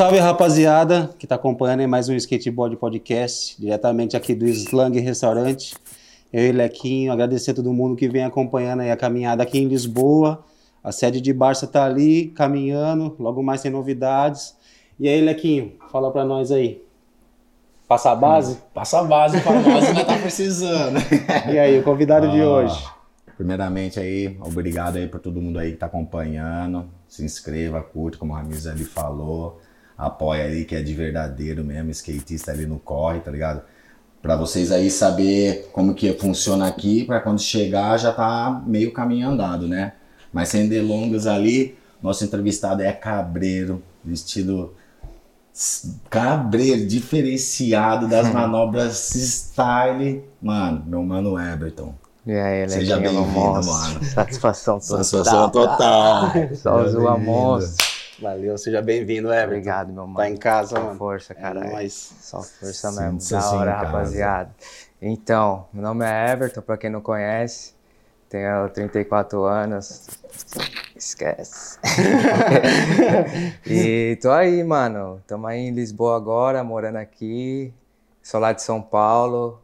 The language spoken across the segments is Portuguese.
Salve, rapaziada que tá acompanhando mais um Skateboard Podcast, diretamente aqui do Slang Restaurante. Eu e Lequinho, agradecer a todo mundo que vem acompanhando aí a caminhada aqui em Lisboa. A sede de Barça tá ali, caminhando, logo mais tem novidades. E aí, Lequinho, fala pra nós aí. Passa a base? Passa a base pra nós, ainda tá precisando. E aí, o convidado de Ah, hoje? Primeiramente aí, obrigado aí por todo mundo aí que tá acompanhando. Se inscreva, curte, como a Ramires ali falou. Apoia aí, que é de verdadeiro mesmo, skatista ali no corre, tá ligado? Pra vocês aí saber como que funciona aqui, pra quando chegar já tá meio caminho andado, né? Mas sem delongas ali, nosso entrevistado é cabreiro, vestido cabreiro, diferenciado das manobras style. Mano, meu mano Everton. E aí, Seja bem-vindo, mano. Satisfação total. Sensação total. Só zoa monstro. Valeu, seja bem-vindo, Everton. Obrigado, meu mano. Tá em casa, Só mano. força, É caralho. nóis. Só força mesmo. Da hora, rapaziada. Então, meu nome é Everton, pra quem não conhece. Tenho 34 anos. Esquece. e tô aí, mano. Tamo aí em Lisboa agora, morando aqui. Sou lá de São Paulo.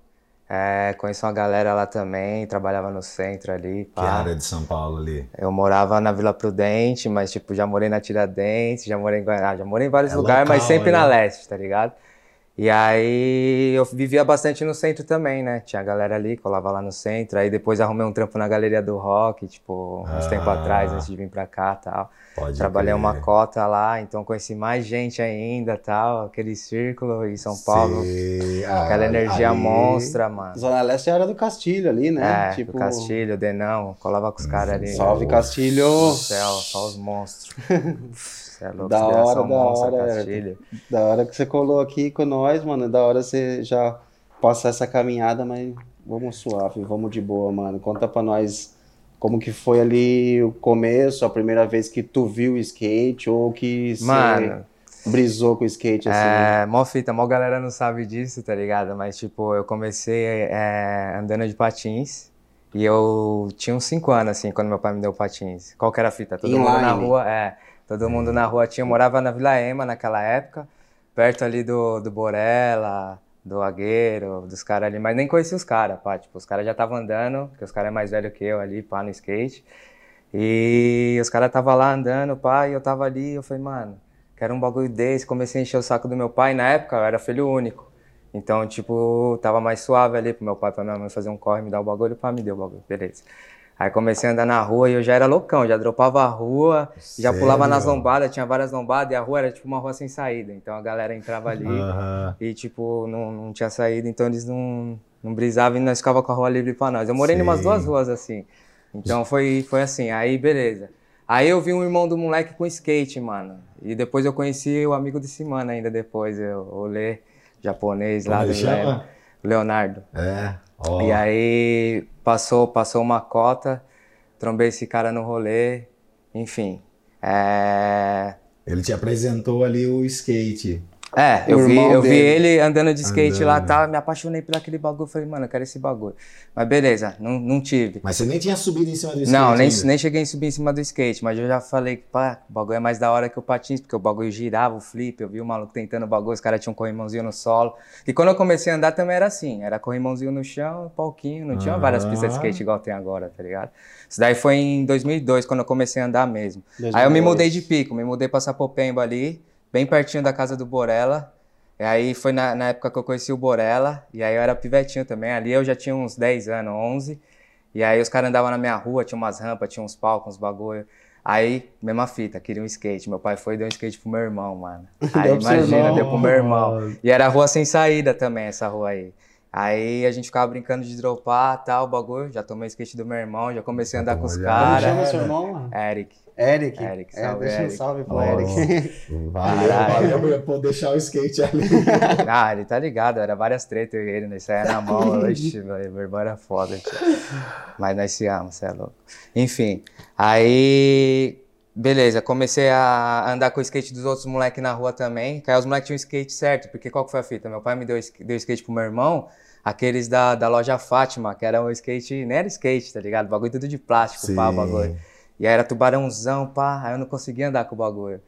É, conheço uma galera lá também, trabalhava no centro ali. Que pá. área de São Paulo ali? Eu morava na Vila Prudente, mas tipo, já morei na Tiradentes, já morei em Guaraná, já morei em vários É lugares, mas local, sempre né? na leste, tá ligado? E aí eu vivia bastante no centro também, né? Tinha galera ali, colava lá no centro, aí depois arrumei um trampo na Galeria do Rock, tipo, uns Ah. tempo atrás, antes de vir pra cá e tal. Pode Trabalhei crer. uma cota lá, então conheci mais gente ainda tal, aquele círculo em São Paulo. Ah, Aquela energia ali- monstra, mano. Zona Leste é a área do Castilho ali, né? É, tipo... Castilho, Denão, colava com os caras ali. Salve, Castilho! Céu, só os monstros. É louco, Da inspiração hora, da monstra, hora, Castilho. Da hora que você colou aqui com nós, mano. Da hora você já passar essa caminhada, mas vamos suave, vamos de boa, mano. Conta pra nós como que foi ali o começo, a primeira vez que tu viu o skate, ou que Mano, brisou com o skate, assim. é, mó fita, mó galera não sabe disso, tá ligado? Mas, tipo, eu comecei é, andando de patins e eu tinha uns 5 anos, assim, quando meu pai me deu patins. Qual que era a fita? Todo mundo na rua, é, todo mundo na rua tinha, eu morava na Vila Ema naquela época, perto ali do, do Borella, do Agueiro, dos caras ali, mas nem conhecia os caras, pá, tipo, os caras já estavam andando, porque os caras é mais velho que eu ali, pá, no skate. E os caras estavam lá andando, pá, e eu tava ali, eu falei, mano, quero um bagulho desse. Comecei a encher o saco do meu pai, na época eu era filho único. Então, tipo, tava mais suave ali pro meu pai, pra minha mãe fazer um corre, me dar o bagulho, pá, me deu o bagulho, beleza. Aí comecei a andar na rua e eu já era loucão, já dropava a rua, já pulava nas Sério? lombadas, tinha várias lombadas e a rua era tipo uma rua sem saída. Então a galera entrava ali e, tipo, não, não tinha saída, então eles não, não brisavam e nós ficava com a rua livre pra nós. Eu morei em umas duas ruas assim. Então foi, foi assim, aí beleza. Aí eu vi um irmão do moleque com skate, mano. E depois eu conheci o amigo desse mano ainda depois, eu- o Lê, japonês lá Como do? Leonardo. É. Ó. E aí passou, passou uma cota, trombei esse cara no rolê, enfim. É, Ele te apresentou ali o skate. É, eu vi, eu vi ele andando de skate lá, Andando. tá, me apaixonei por aquele bagulho, falei, mano, eu quero esse bagulho. Mas beleza, não, não tive. Mas você nem tinha subido em cima do skate Não, nem, ainda. nem cheguei a subir em cima do skate, mas eu já falei que, pá, o bagulho é mais da hora que o patins, porque o bagulho girava, o flip, eu vi o maluco tentando o bagulho, os caras tinham um corrimãozinho no solo. E quando eu comecei a andar também era assim, era corrimãozinho no chão, palquinho, não tinha várias pistas de Ah. skate igual tem agora, tá ligado? Isso daí foi em 2002, quando eu comecei a andar mesmo. 2002. Aí eu me mudei de pico, me mudei pra Sapopemba ali, bem pertinho da casa do Borella. E aí foi na, na época que eu conheci o Borella, e aí eu era pivetinho também. Ali eu já tinha uns 10 anos, 11. E aí os caras andavam na minha rua, tinha umas rampas, tinha uns palcos, uns bagulho. Aí, mesma fita, queria um skate. Meu pai foi e deu um skate pro meu irmão, mano. Aí imagina, irmão. deu pro meu irmão. E era rua sem saída também, essa rua aí. Aí a gente ficava brincando de dropar, tal, bagulho. Já tomei skate do meu irmão, já comecei a andar com os Olha. Como caras. chama seu irmão? mano? Eric. Eric. Eric, é, salve, deixa um Eric. salve pro Ó, Eric. Valeu, valeu por deixar o skate ali. Ah, ele tá ligado, era várias tretas e ele, nós saia na mão, velho, meu irmão era foda, tio. Mas nós se amamos, você é louco. Enfim, aí, beleza, comecei a andar com o skate dos outros moleques na rua também, que aí os moleques tinham skate certo, porque qual que foi a fita? Meu pai me deu, deu skate pro meu irmão, aqueles da, da loja Fátima, que era um skate, nem era skate, tá ligado? Bagulho tudo de plástico, pá, o bagulho. E aí era tubarãozão, pá, aí eu não conseguia andar com o bagulho.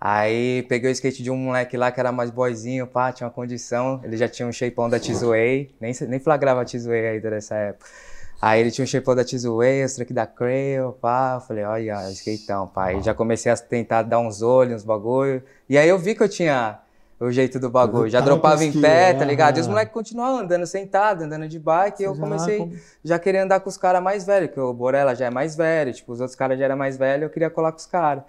Aí peguei o skate de um moleque lá que era mais boyzinho, pá, tinha uma condição. Ele já tinha um shapeão da Tizuei, nem, nem flagrava a Tizuei ainda nessa época. Aí ele tinha um shapeão da Tizuei, os truques da Crail, pá. Eu falei, olha, skateão, pá. Aí já comecei a tentar dar uns olhos, uns bagulho. E aí eu vi que eu tinha o jeito do bagulho. Já dropava em pé, tá ligado? E os moleques continuavam andando sentado, andando de bike. e eu comecei já querer andar com os caras mais velhos, que o Borella já é mais velho, tipo, os outros caras já eram mais velhos, eu queria colar com os caras.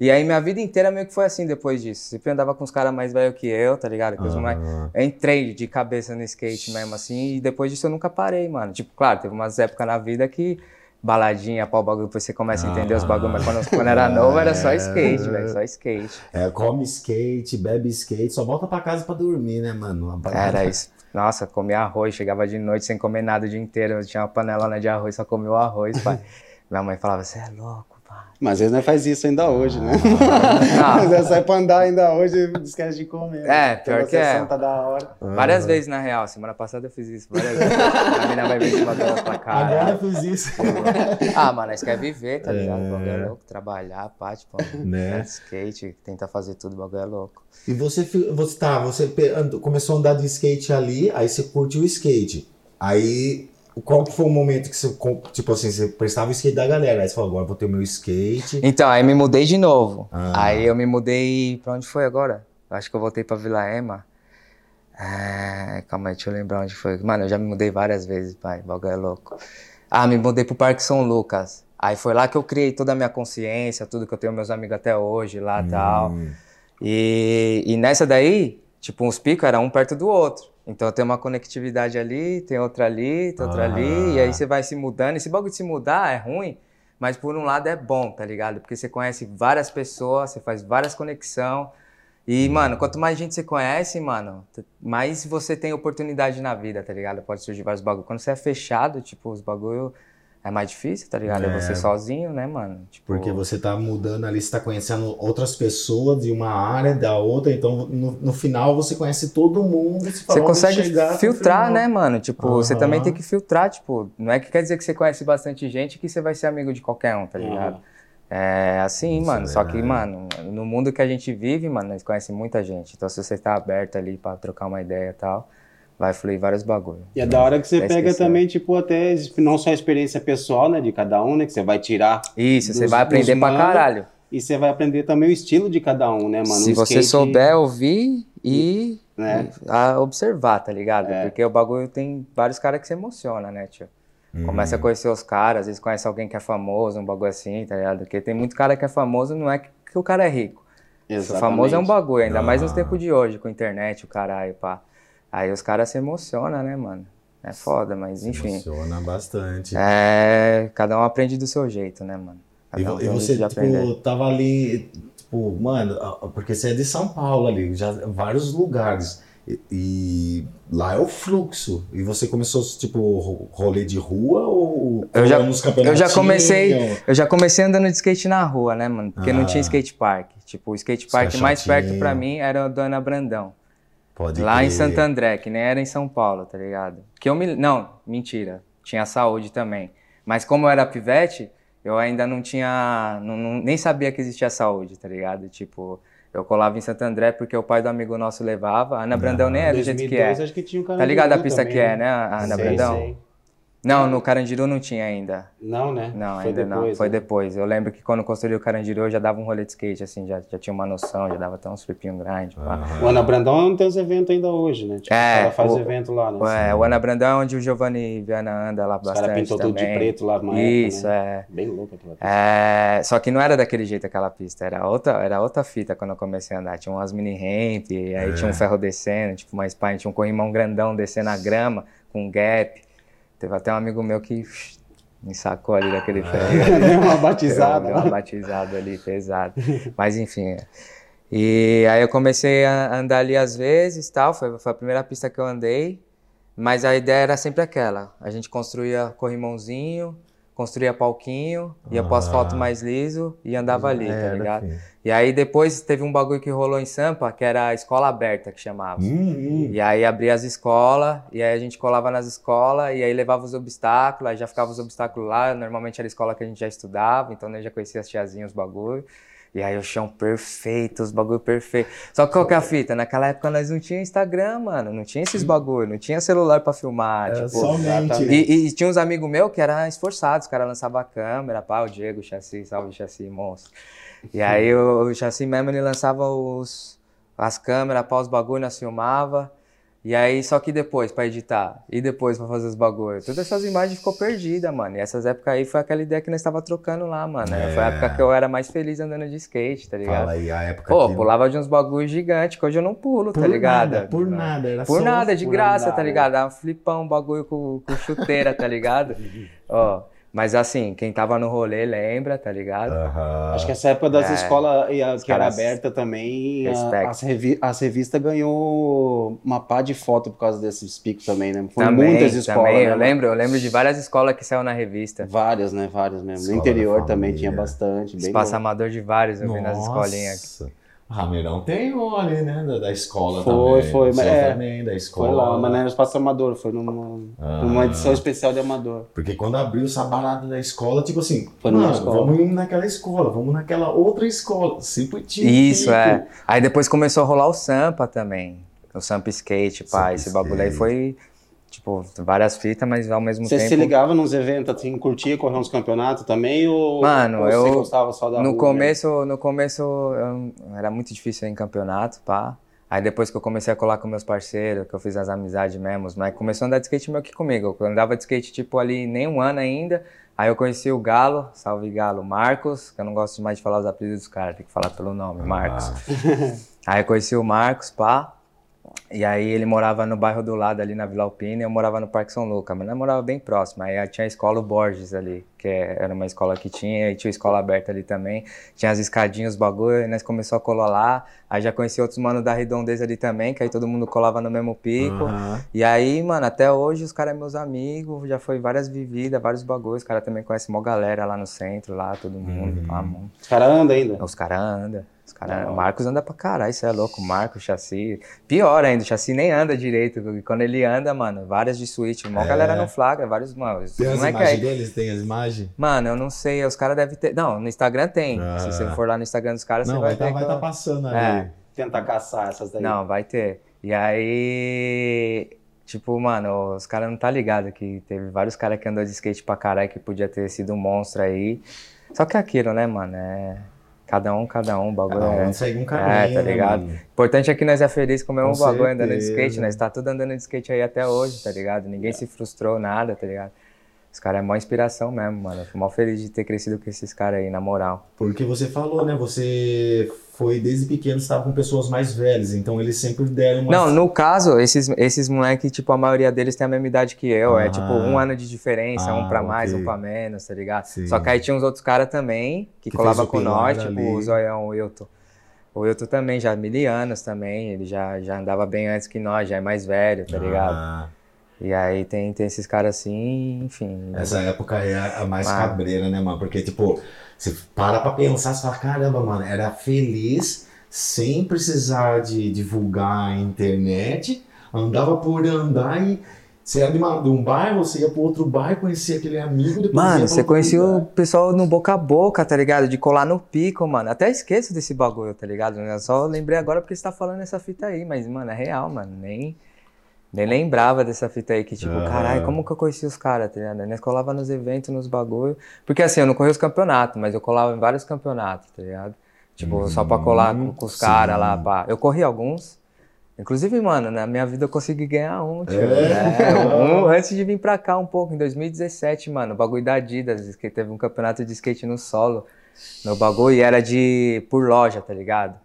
E aí minha vida inteira meio que foi assim depois disso. Sempre andava com os caras mais velhos que eu, tá ligado? Que os moleques... Eu entrei de cabeça no skate mesmo, assim, e depois disso eu nunca parei, mano. Tipo, claro, teve umas épocas na vida que baladinha, pau bagulho, você começa a entender os bagulhos, mas quando, quando era novo era só skate, velho, só skate. É, come skate, bebe skate, só volta pra casa pra dormir, né, mano? Era isso. Nossa, comia arroz, chegava de noite sem comer nada o dia inteiro. Eu tinha uma panelona de arroz, só comia o arroz, pai. Minha mãe falava, você é louco. Mas às vezes não faz isso ainda hoje, né? Ah. Às vezes sai pra andar ainda hoje e esquece de comer. É, pior que é. Tá da hora. Várias vezes, na real. Semana passada eu fiz isso, várias vezes. A mina vai ver cima dela pra cá. Agora eu fiz isso. Ah, mano, nós quer viver, tá ligado? O bagulho é louco, trabalhar, pá, tipo, Né? né? skate, tentar fazer tudo, o bagulho é louco. E você, você tá, você começou a andar de skate ali, aí você curtiu o skate. Aí, qual que foi o momento que você, tipo assim, você prestava o skate da galera? Aí você falou, agora vou ter o meu skate. Então, aí me mudei de novo. Ah. Aí eu me mudei. Pra onde foi agora? Eu Acho que eu voltei pra Vila Ema. É, calma aí, deixa eu lembrar onde foi. Mano, eu já me mudei várias vezes, pai. O bagulho é louco. Ah, me mudei pro Parque São Lucas. Aí foi lá que eu criei toda a minha consciência, tudo que eu tenho meus amigos até hoje lá e tal. Hum. E, e nessa daí, tipo, uns picos era um perto do outro. Então tem uma conectividade ali, tem outra ali, tem outra ali, e aí você vai se mudando. Esse bagulho de se mudar é ruim, mas por um lado é bom, tá ligado? Porque você conhece várias pessoas, você faz várias conexões. E, mano, quanto mais gente você conhece, mano, mais você tem oportunidade na vida, tá ligado? Pode surgir vários bagulhos. Quando você é fechado, tipo, os bagulho é mais difícil, tá ligado? É, É. você sozinho, né, mano? Tipo, Porque você tá mudando ali, você tá conhecendo outras pessoas de uma área, da outra, então no, no final você conhece todo mundo. Você, Você "Onde consegue chegar o filtrar, final?" né, mano? Tipo, você Aham. também tem que filtrar, tipo, não é que quer dizer que você conhece bastante gente que você vai ser amigo de qualquer um, tá ligado? É assim, Isso mano. é Só que, mano, no mundo que a gente vive, mano, nós conhece muita gente. Então, se você tá aberto ali pra trocar uma ideia e tal, vai fluir vários bagulho. E é da hora que você pega esqueci. também, tipo, até não só a experiência pessoal, né, de cada um, né, que você vai tirar Isso, você Dos- vai aprender pra caralho. e você vai aprender também o estilo de cada um, né, mano? Se O você skate, souber ouvir e, né? e a observar, tá ligado? É. Porque o bagulho tem vários caras que se emociona, né, tio? Começa a Uhum. conhecer os caras, às vezes conhece alguém que é famoso, um bagulho assim, tá ligado? Porque tem muito cara que é famoso, não é que, o cara é rico. O Exatamente. famoso é um bagulho, ainda mais nos Ah. tempos de hoje, com internet, o caralho, pá. Aí os caras se emocionam, né, mano? É foda, mas enfim. Funciona bastante. É, cada um aprende do seu jeito, né, mano? E, Cada um e você, aprender. tipo, tava ali, tipo, mano, ah, porque você é de São Paulo ali, já vários lugares. E, e lá é o fluxo. E você começou, tipo, ro- rolê de rua ou Eu já- Eu já comecei, eu já comecei andando de skate na rua, né, mano? Porque não Ah. tinha skate park. Tipo, o skate park mais perto pra mim era o do Ana Brandão. Pode Lá em crer. Santo André, que nem era em São Paulo, tá ligado? Que eu me. Não, mentira. Tinha saúde também. Mas como eu era pivete, eu ainda não tinha. não- não- nem sabia que existia saúde, tá ligado? Tipo, eu colava em Santo André porque o pai do amigo nosso levava. A Ana Brandão nem é do jeito que 2002, é. acho que tinha um Tá ligado a pista também, que é, né? né, a Ana Sei, Brandão? sei. Não, no Carandiru não tinha ainda. Não, né? Não, Foi ainda não. depois, Foi né? depois. Eu lembro que quando construí o Carandiru eu já dava um rolê de skate, assim, já, já tinha uma noção, já dava até uns flipinhos grandes. pá. Aham. O Ana Brandão tem os eventos ainda hoje, né? Tipo, É, o cara faz o- evento lá, né? É, o Ana Brandão é onde o Giovanni Viana anda lá Os bastante caras pintou tudo de também. preto lá na Isso, época, né? é. Bem louco aquela pista. É, Só que não era daquele jeito aquela pista, era outra, era outra fita quando eu comecei a andar. Tinha umas mini ramp, aí É. tinha um ferro descendo, tipo uma spine, tinha um corrimão grandão descendo a grama, com gap. Teve até um amigo meu que me sacou ali daquele ferro. Deu uma batizada. Deu uma batizada ali, pesado. Mas enfim. é. E aí eu comecei a andar ali às vezes tal, foi, foi a primeira pista que eu andei. Mas a ideia era sempre aquela. A gente construía corrimãozinho, construía palquinho, ia pro Ah. asfalto mais liso e andava ali, tá Era, ligado? filho. E aí depois teve um bagulho que rolou em Sampa, que era a escola aberta, que chamava. Hum, hum. E aí abria as escolas, e aí a gente colava nas escolas, e aí levava os obstáculos, aí já ficava os obstáculos lá, normalmente era a escola que a gente já estudava, então né, já conhecia as tiazinhas, os bagulho. E aí o chão perfeito, os bagulho perfeito. Só que qual que é a fita? Naquela época nós não tinha Instagram, mano. Não tinha esses bagulho, não tinha celular pra filmar. Era tipo, somente. e, e- e tinha uns amigos meus que eram esforçados, os caras lançavam a câmera, pá, o Diego, o Chassi, salve Chassi, monstro. E aí o, o Chassi mesmo, ele lançava os, as câmeras, pá, os bagulho, nós filmava. E aí, só que depois, pra editar, e depois pra fazer os bagulhos, todas essas imagens ficou perdida, mano. E essas épocas aí foi aquela ideia que nós tava trocando lá, mano. Foi a É. época que eu era mais feliz andando de skate, tá ligado? Fala aí a época Pô, que... pulava de uns bagulhos gigantes, que hoje eu não pulo, por tá ligado? nada, por nada. Era Por nada, de graça, andar, tá né? ligado? Dava um flipão, um bagulho com, com chuteira, tá ligado? Ó, mas assim, quem tava no rolê lembra, tá ligado? Aham. Acho que essa época das É. escolas e a- Os que era aberta também, a- as, revi as revistas ganhou uma pá de foto por causa desses picos também, né? Foi também, muitas escolas, também, né? eu lembro, eu lembro de várias escolas que saiu na revista. Várias, né? Várias mesmo. Escola no interior também tinha bastante. Bem Espaço bom. amador de vários, eu vi nas escolinhas. Nossa. O Ramirão tem um ali, né? Da, da escola Foi, também. foi, seu mas é, também, da Foi escola. lá, mas não era espaço amador, foi numa, Ah. numa edição especial de amador. Porque quando abriu essa barata da escola, tipo assim, Foi mano, escola. vamos naquela escola, vamos naquela outra escola. Sempre tinha. Isso, pico. é. Aí depois começou a rolar o Sampa também. O Sampa Skate, pá. Sampa Esse bagulho aí Skate. foi, tipo, várias fitas, mas ao mesmo Você tempo. se ligava nos eventos, assim, curtia correr uns campeonatos também? Ou, Mano, ou você eu- gostava só da No rua começo, no começo eu- era muito difícil ir em campeonato, pá. Aí depois que eu comecei a colar com meus parceiros, que eu fiz as amizades mesmo, moleques começou a andar de skate meio que comigo. Eu andava de skate tipo ali nem um ano ainda. Aí eu conheci o Galo, salve Galo, Marcos, que eu não gosto mais de falar os apelidos dos caras, tem que falar pelo nome, Marcos. Ah, Aí eu conheci o Marcos, pá. E aí ele morava no bairro do lado ali na Vila Alpina e eu morava no Parque São Lucas, mas nós morava bem próximo. Aí tinha a escola Borges ali, que é- era uma escola que tinha, e tinha escola aberta ali também. Tinha as escadinhas, os bagulho, e nós começou a colar lá. Aí já conheci outros manos da Redondeza ali também, que aí todo mundo colava no mesmo pico. aham. E aí, mano, até hoje os caras são meus amigos, já foi várias vividas, vários bagulhos. Os caras também conhecem uma galera lá no centro, lá, todo mundo, mano. Os caras andam ainda. Os caras andam. Cara, o. Marcos anda pra caralho, isso é louco. O Marcos, o Chassi. Pior ainda, o Chassi nem anda direito. porque Quando ele anda, mano, várias de suíte. Mó É. galera não flagra, vários. Mano, Tem as imagens aí- deles? Tem as imagens? Mano, eu não sei, os caras devem ter. Não, no Instagram tem. Ah. Se você for lá no Instagram dos caras, Não, você vai vai, estar ver. vai que tá passando ali. É. Tentar caçar essas daí. Não, vai ter. E aí, tipo, mano, os caras não tá ligado que teve vários caras que andou de skate pra caralho que podia ter sido um monstro aí. Só que é aquilo, né, mano? É. Cada um, cada um, bagulho Cada é. um segue um caminho, É, tá né, ligado? mano? O importante é que nós é feliz com o mesmo Com bagulho andando de skate, nós tá tudo andando de skate aí até hoje, tá ligado? Ninguém se frustrou, nada, tá ligado? Os caras é mó inspiração mesmo, mano. Eu fui mó feliz de ter crescido com esses caras aí, na moral. Porque você falou, né? Você foi desde pequeno, estava com pessoas mais velhas, então eles sempre deram uma. Não, no caso, esses, esses moleques, tipo, a maioria deles tem a mesma idade que eu. É Ah. tipo um ano de diferença, Ah, um pra mais, ok. um pra menos, tá ligado? Sim. Só que aí tinha uns outros caras também que, Que o com nós, tipo ali. o Zoião, o Wilton. O Wilton também, já mil anos também, ele já, já andava bem antes que nós, já é mais velho, tá ligado? Ah, E aí tem, tem esses caras assim, enfim. essa época é a, a mais Mano. cabreira, né, mano? Porque, tipo, você para pra pensar, você fala, caramba, mano, era feliz sem precisar de divulgar a internet, andava por andar e. Você era de, uma- de um bairro, você ia pro outro bairro, conhecia aquele amigo, depois ia Mano, você conhecia o pessoal no boca a boca, tá ligado? De colar no pico, mano. Até esqueço desse bagulho, tá ligado? Eu só lembrei agora porque você tá falando essa fita aí, mas, mano, é real, mano. Nem, nem lembrava dessa fita aí, que tipo, Aham. caralho, como que eu conheci os caras, tá ligado? Nós colava nos eventos, nos bagulho. Porque assim, eu não corri os campeonatos, mas eu colava em vários campeonatos, tá ligado? Tipo, só pra colar com, com os caras lá, pá. Eu corri alguns. Inclusive, mano, na minha vida eu consegui ganhar um. É? É, um antes de vir pra cá um pouco, em 2017, mano, o bagulho da Adidas, que teve um campeonato de skate no solo, no bagulho, e era de por loja, tá ligado?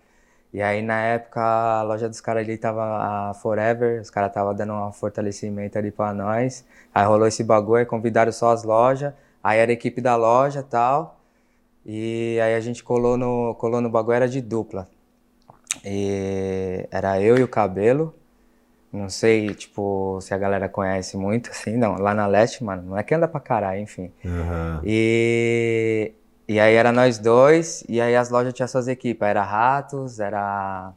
E aí, na época, a loja dos caras ali tava a Forever, os caras tava dando um fortalecimento ali pra nós. Aí rolou esse bagulho, aí convidaram só as lojas, aí era a equipe da loja e tal. E aí a gente colou no, colou no bagulho, era de dupla. E era eu e o Cabelo. Não sei, tipo, se a galera conhece muito, assim, não. Lá na Leste, mano, não é que anda pra caralho, enfim. Aham. E, e aí era nós dois, e aí as lojas tinham suas equipes. Era Ratos, era.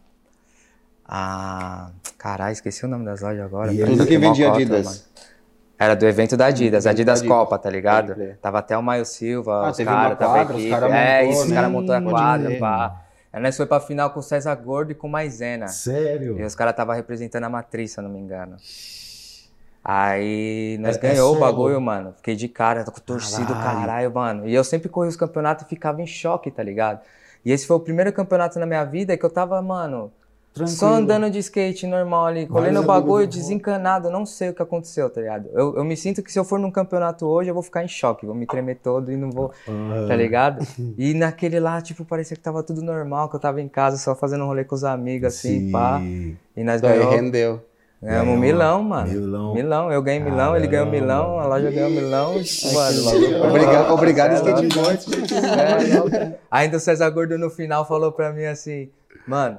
A. Caralho, esqueci o nome das lojas agora. E tudo que vendia Adidas. mano. Era do evento da Adidas, Evento Adidas da Adidas, Copa, tá ligado? Tava até o Maio Silva, Ah, os caras, tava a quadra, os cara é, montou, isso, os né? caras montou a quadra, crer. pá. Aí nós foi pra final com o César Gordo e com o Maisena. Sério? E os caras tava representando a matriz, se eu não me engano. Aí nós É- é ganhou o solo? bagulho, mano. Fiquei de cara, tô com torcido, Caralho. caralho, mano. E eu sempre corri os campeonatos e ficava em choque, tá ligado? E esse foi o primeiro campeonato na minha vida que eu tava, mano, só andando de skate normal ali, colhendo o amigos bagulho, do desencanado, não sei o que aconteceu, tá ligado? Eu, eu me sinto que se eu for num campeonato hoje, eu vou ficar em choque, vou me tremer todo e não vou, tá ligado? E naquele lá, tipo, parecia que tava tudo normal, que eu tava em casa só fazendo rolê com os amigos, assim, Sim. pá. E nós Daí ganhamos. rendeu. Ganhamos Ganhou. Milão, mano. Milão. Milão. Eu ganhei Milão, ele ganhou Caramba. Milão, a loja ganhou Milão. Mano, Obrigado, obrigado É, skateboard. é, louco. Ainda o César Gordo no final falou pra mim assim, mano.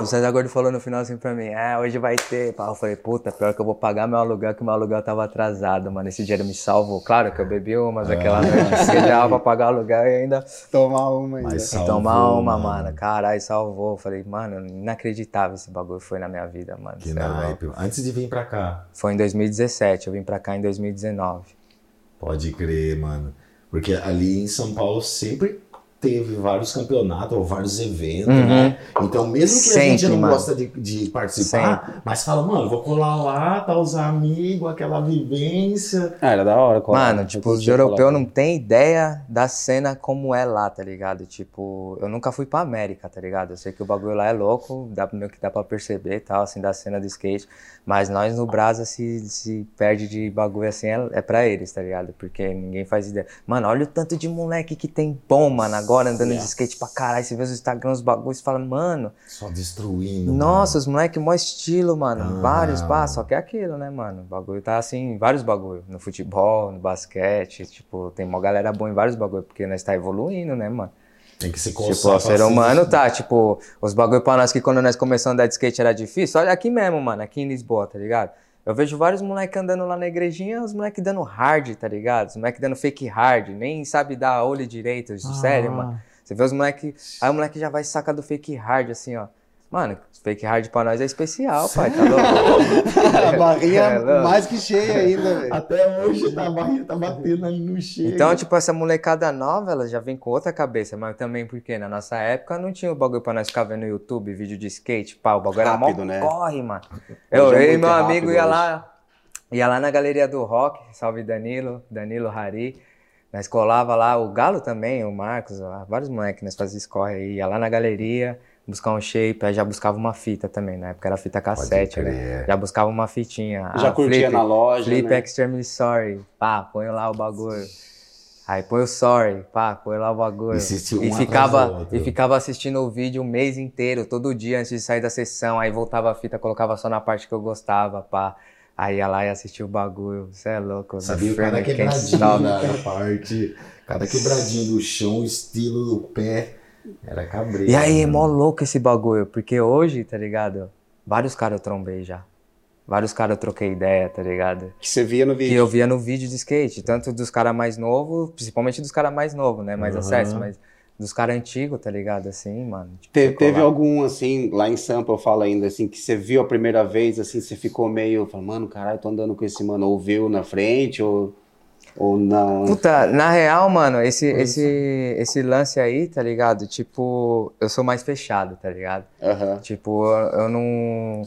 O César Gordo falou no final assim pra mim, é, hoje vai ter. Eu falei, puta, pior que eu vou pagar meu aluguel, que meu aluguel tava atrasado, mano. Esse dinheiro me salvou. Claro que eu bebi umas aquela noite, assim, já pra pagar o aluguel e ainda Tomar uma ainda. Mas e salvou, tomar uma, mano. mano. Caralho, salvou. Eu falei, mano, inacreditável esse bagulho foi na minha vida, mano. Que é naipe. Antes de vir pra cá. Foi em 2017, eu vim pra cá em 2019. Pode crer, mano. Porque ali em São Paulo sempre teve vários campeonatos ou vários eventos, Uhum. né? Então, mesmo que a gente Sempre, não mano. gosta de, de participar, mas fala, mano, vou colar lá, tá os amigos, aquela vivência. Ah, era da hora. colar. Mano, tipo, os europeus colar. não tem ideia da cena como é lá, tá ligado? Tipo, eu nunca fui pra América, tá ligado? Eu sei que o bagulho lá é louco, dá, meio que dá pra perceber e tal, assim, da cena do skate. Mas nós no Brasa se, se perde de bagulho assim, é, é pra eles, tá ligado? Porque ninguém faz ideia. Mano, olha o tanto de moleque que tem bom, mano, agora andando de skate pra caralho. Você vê os Instagram, os bagulhos e fala, mano, Só destruindo. Nossa, os moleque mó estilo, mano. Ah. Vários, pá, só que é aquilo, né, mano? O bagulho tá assim, vários bagulho. No futebol, no basquete, tipo, tem uma galera boa em vários bagulho, porque nós tá evoluindo, né, mano? Tem que se Tipo, coçar o ser humano tá, tipo, os bagulho pra nós que quando nós começamos a andar de skate era difícil. Olha aqui mesmo, mano, aqui em Lisboa, tá ligado? Eu vejo vários moleques andando lá na igrejinha, os moleques dando hard, tá ligado? Os moleques dando fake hard, nem sabe dar olho direito, sério, mano. Você vê os moleques, aí o moleque já vai sacar do fake hard, assim, ó. Mano, fake hard pra nós é especial, pai, tá louco? A barrinha É mais que cheia ainda, velho. Até hoje tá, a barriga tá batendo ali no cheio. Então, tipo, essa molecada nova, ela já vem com outra cabeça, mas também porque na nossa época não tinha o bagulho pra nós ficar vendo no YouTube, vídeo de skate, pá, o bagulho Rápido, era mó né? corre, mano. Eu, Hoje é eu e meu amigo ia hoje. lá, ia lá na galeria do rock, salve Danilo, Danilo Hari, nós colava lá, o Galo também, o Marcos, ó, vários moleques, nós fazíamos corre aí, ia lá na galeria, buscar um shape, aí já buscava uma fita também, na época era fita cassete, né? Já buscava uma fitinha. Já Ah, curtia Flip, na loja, Flip né? Extremely Sorry. Pá, põe lá o bagulho. Aí põe o sorry, pá, põe lá o bagulho. E um e, ficava, e ficava assistindo o vídeo o mês inteiro, todo dia antes de sair da sessão. Aí voltava a fita, colocava só na parte que eu gostava, pá. Aí ia lá e assistia o bagulho. Você é louco. Sabia The cada quebradinho na parte, cada quebradinho do chão, o estilo do pé. Era cabreiro. E aí, é mano. mó louco esse bagulho, porque hoje, tá ligado? Vários caras eu trombei já. Vários caras eu troquei ideia, tá ligado? Que você via no que vídeo. eu via no vídeo de skate, tanto dos caras mais novos, principalmente dos caras mais novos, né? Mais Aham. acesso, mas dos caras antigos, tá ligado? Assim, mano. Tipo, Te- teve lá. algum, assim, lá em Sampa, eu falo ainda, assim, que você viu a primeira vez, assim, você ficou meio, falou, mano, caralho, tô andando com esse mano, ou viu na frente, ou, ou não. Puta, na real, mano, esse, esse, esse lance aí, tá ligado? Tipo, eu sou mais fechado, tá ligado? Aham. Tipo, eu, eu não.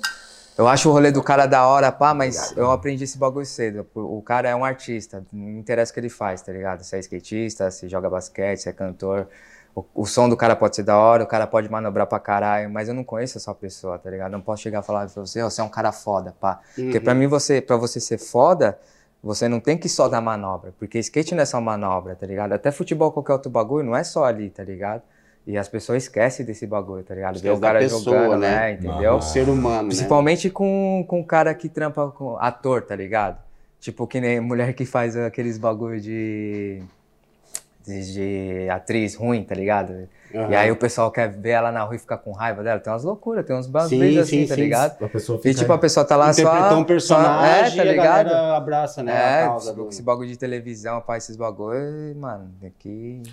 Eu acho o rolê do cara da hora, pá, mas eu aprendi esse bagulho cedo. O cara é um artista, não interessa o que ele faz, tá ligado? Se é skatista, se joga basquete, se é cantor. O, o som do cara pode ser da hora, o cara pode manobrar pra caralho, mas eu não conheço essa pessoa, tá ligado? Não posso chegar e falar pra você, "Ô, você é um cara foda, pá. Porque pra mim, você, pra você ser foda, você não tem que só dar manobra, porque skate não é só manobra, tá ligado? Até futebol, qualquer outro bagulho, não é só ali, tá ligado? E as pessoas esquecem desse bagulho, tá ligado? Vê Esquece o cara pessoa, jogando, né? né? Entendeu? O ser humano, né? Principalmente com, com cara que trampa com ator, tá ligado? Tipo, que nem mulher que faz aqueles bagulho de, de, de atriz ruim, tá ligado? Aham. E aí o pessoal quer ver ela na rua e ficar com raiva dela. Tem umas loucuras, tem uns bagulhos assim, sim, tá ligado? A pessoa E tipo, a pessoa tá lá só... Interpretou um personagem só, é, tá e a ligado? galera abraça, né, É, a causa esse, do... esse bagulho de televisão, pá, esses bagulho, mano, aqui...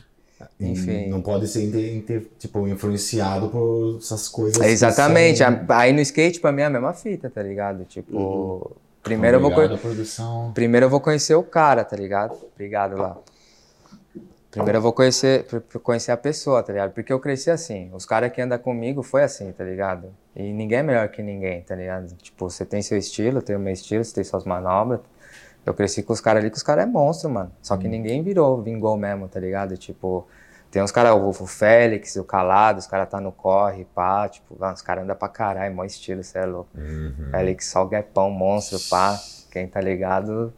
Enfim. Não pode ser, inter- inter- tipo, influenciado por essas coisas. que Exatamente. são- A- Aí no skate, pra mim, é a mesma fita, tá ligado? Tipo, Uhum. primeiro eu vou Obrigado, produção. Primeiro eu vou conhecer o cara, tá ligado? Obrigado lá. Primeiro eu vou conhecer, conhecer a pessoa, tá ligado? Porque eu cresci assim. Os caras que andam comigo foi assim, tá ligado? E ninguém é melhor que ninguém, tá ligado? Tipo, você tem seu estilo, eu tenho meu estilo, você tem suas manobras. Eu cresci com os caras ali, que os caras é monstro, mano. Só que ninguém virou, vingou mesmo, tá ligado? Tipo, tem uns caras, o, o Félix, o Calado, os caras tá no corre, pá, tipo, os caras andam pra caralho, mó estilo, cê é louco. Félix, só o guepão, monstro, pá. Quem tá ligado,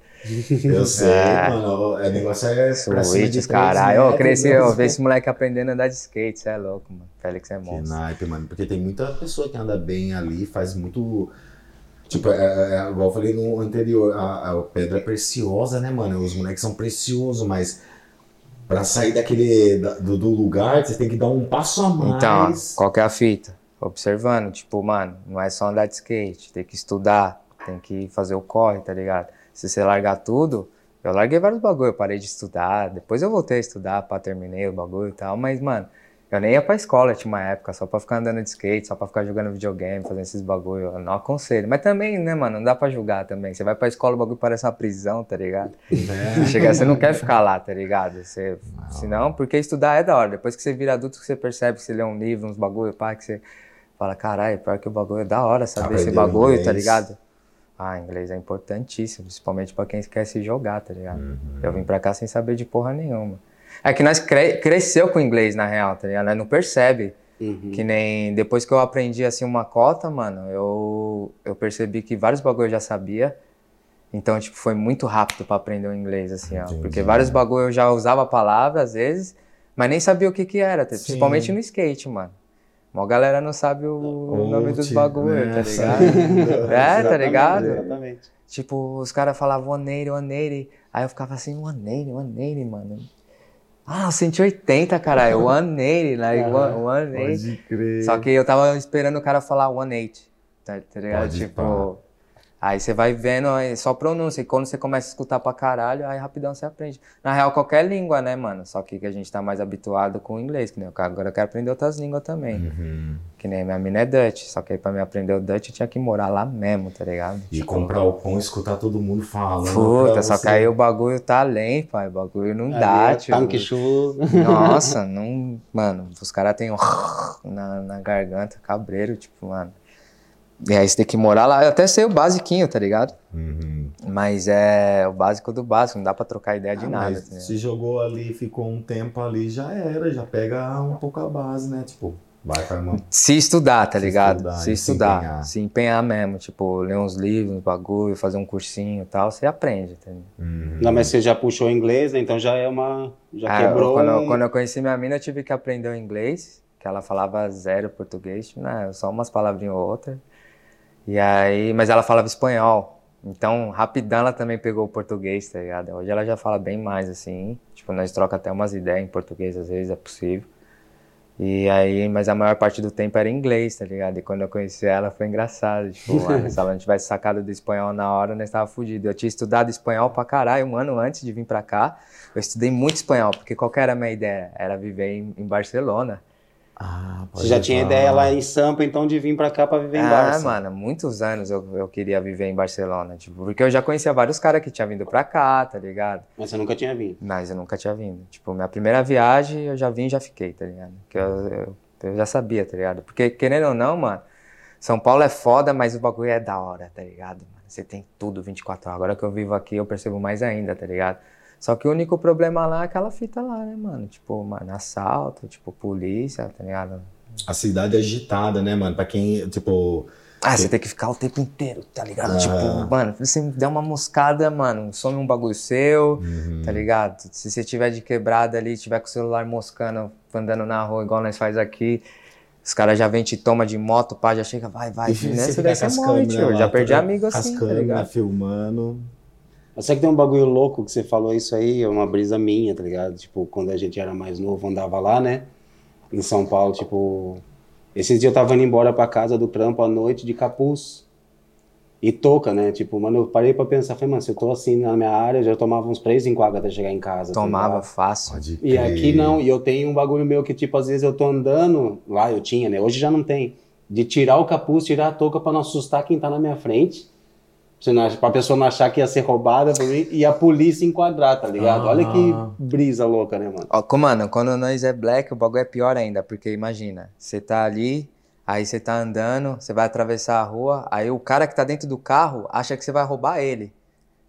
Eu sei, É. mano. O negócio é pra cima de Switch, caralho. Eu cresci, eu vi esse moleque aprendendo a andar de skate, cê é louco, mano. Félix é Que monstro. naipe, mano. Porque tem muita pessoa que anda bem ali, faz muito. Tipo, é, é, é, igual eu falei no anterior, a, a pedra é preciosa, né, mano? Os moleques são preciosos, mas pra sair daquele. da- do, do lugar, você tem que dar um passo a mais. Então, qual que é a fita? Observando, tipo, mano, não é só andar de skate, tem que estudar, tem que fazer o corre, tá ligado? Se você largar tudo, eu larguei vários bagulho, eu parei de estudar, depois eu voltei a estudar, pá, terminei o bagulho e tal, mas, mano, eu nem ia pra escola, tinha uma época, só pra ficar andando de skate, só pra ficar jogando videogame, fazendo esses bagulho, eu não aconselho. Mas também, né, mano, não dá pra julgar também. Você vai pra escola, o bagulho parece uma prisão, tá ligado? Né? Chega, você não quer ficar lá, tá ligado? Você, senão, porque estudar é da hora. Depois que você vira adulto, que você percebe que você lê um livro, uns bagulho, pá, que você fala, caralho, pior que o bagulho é da hora saber esse bagulho, tá inglês. ligado? Ah, inglês é importantíssimo, principalmente pra quem quer se jogar, tá ligado? Uhum. Eu vim pra cá sem saber de porra nenhuma. É que nós cre cresceu com inglês, na real, tá ligado? Nós não percebe. Uhum. Que nem depois que eu aprendi assim uma cota, mano, eu, eu percebi que vários bagulho eu já sabia. Então, tipo, foi muito rápido pra aprender o inglês, assim, ó. Entendi. Porque vários bagulho eu já usava a palavra às vezes, mas nem sabia o que que era, tá? Sim. principalmente no skate, mano. Uma galera não sabe o nome dos bagulho, né, tá ligado? é, tá ligado? Exatamente. Tipo, os caras falavam oneire, oneire. Aí eu ficava assim, oneire, oneire, mano. Ah, 180, caralho, oneire, like, one- oneire. Pode crer. Só que eu tava esperando o cara falar 180, tá, tá ligado? Pode tipo, aí você vai vendo aí, só pronúncia, e quando você começa a escutar pra caralho, aí rapidão você aprende. Na real, qualquer língua, né, mano? Só que que a gente tá mais habituado com o inglês, que nem eu, agora eu quero aprender outras línguas também. Uhum. Que nem minha mina é Dutch, só que aí pra me aprender o Dutch eu tinha que morar lá mesmo, tá ligado? E comprar o pão e escutar todo mundo falando. Puta, só que aí o bagulho tá além, pai. O bagulho não dá, Ali é tio. Tanque show. Nossa, não. Mano, os caras têm um na, na garganta, cabreiro, tipo, mano. E aí você tem que morar lá. Eu até sei o basiquinho, tá ligado? Uhum. Mas é o básico do básico, não dá pra trocar ideia de Ah, nada. mas tá se jogou ali, ficou um tempo ali, já era, já pega um pouco a base, né? Tipo, vai pra uma. Se estudar, tá Se ligado? estudar se e se estudar. empenhar. Se empenhar mesmo. Tipo, ler uns livros, uns bagulho, fazer um cursinho e tal, você aprende, tá ligado? Uhum. Não, mas você já puxou inglês, né? Então já é uma. Já Ah, eu- quebrou. quando, eu, um- quando eu conheci minha mina, eu tive que aprender o inglês, que ela falava zero português, tipo, né, só umas palavrinhas ou outras. E aí, mas ela falava espanhol. Então, rapidão ela também pegou o português, tá ligado? Hoje ela já fala bem mais assim. Tipo, nós troca até umas ideias em português, às vezes é possível. E aí, mas a maior parte do tempo era inglês, tá ligado? E quando eu conheci ela foi engraçado. Tipo, mano, se ela não tivesse sacado do espanhol na hora, nós tava fudido. Eu tinha estudado espanhol pra caralho um ano antes de vir pra cá. Eu estudei muito espanhol, porque qual era a minha ideia? Era viver em, em Barcelona. Ah, Você já tinha ideia lá em Sampa, então, de vir pra cá pra viver em ah, Barça. mano, muitos anos eu, eu queria viver em Barcelona. Tipo, porque eu já conhecia vários caras que tinham vindo pra cá, tá ligado? Mas você nunca tinha vindo. Mas eu nunca tinha vindo. Tipo, minha primeira viagem eu já vim e já fiquei, tá ligado? Que eu, eu, eu já sabia, tá ligado? Porque, querendo ou não, mano, São Paulo é foda, mas o bagulho é da hora, tá ligado? Você tem tudo 24 horas. Agora que eu vivo aqui, eu percebo mais ainda, tá ligado? Só que o único problema lá é aquela fita lá, né, mano? Tipo, mano, assalto, tipo, polícia, tá ligado? A cidade é agitada, né, mano? Pra quem, tipo. Ah, você tem que ficar o tempo inteiro, tá ligado? Ah. Tipo, mano, se você der uma moscada, mano, some um bagulho seu, Uhum. tá ligado? Se você tiver de quebrada ali, tiver com o celular moscando, andando na rua, igual nós faz aqui, os caras já vêm, te toma de moto, pá, já chega, vai, vai. E Nessa daí você morre, tio. Já perdi toda- amigo As assim, tá câmeras ligado? filmando. Eu sei que tem um bagulho louco que você falou isso aí, é uma brisa minha, tá ligado? Tipo, quando a gente era mais novo, andava lá, né? Em São Paulo, tipo. Esses dias eu tava indo embora pra casa do trampo à noite de capuz. E touca, né? Tipo, mano, eu parei pra pensar, falei, mano, se eu tô assim na minha área, eu já tomava uns três enquadros até chegar em casa. tá Tomava ligado? fácil. Pode E aqui não, e eu tenho um bagulho meu que, tipo, às vezes eu tô andando, lá eu tinha, né? Hoje já não tem. De tirar o capuz, tirar a touca pra não assustar quem tá na minha frente. Pra pra pessoa não achar que ia ser roubada e a polícia enquadrar, tá ligado? Ah. Olha que ah. brisa louca, né, mano? Ó, mano, quando nós é black, o bagulho é pior ainda, porque imagina, você tá ali, aí você tá andando, você vai atravessar a rua, aí o cara que tá dentro do carro acha que você vai roubar ele.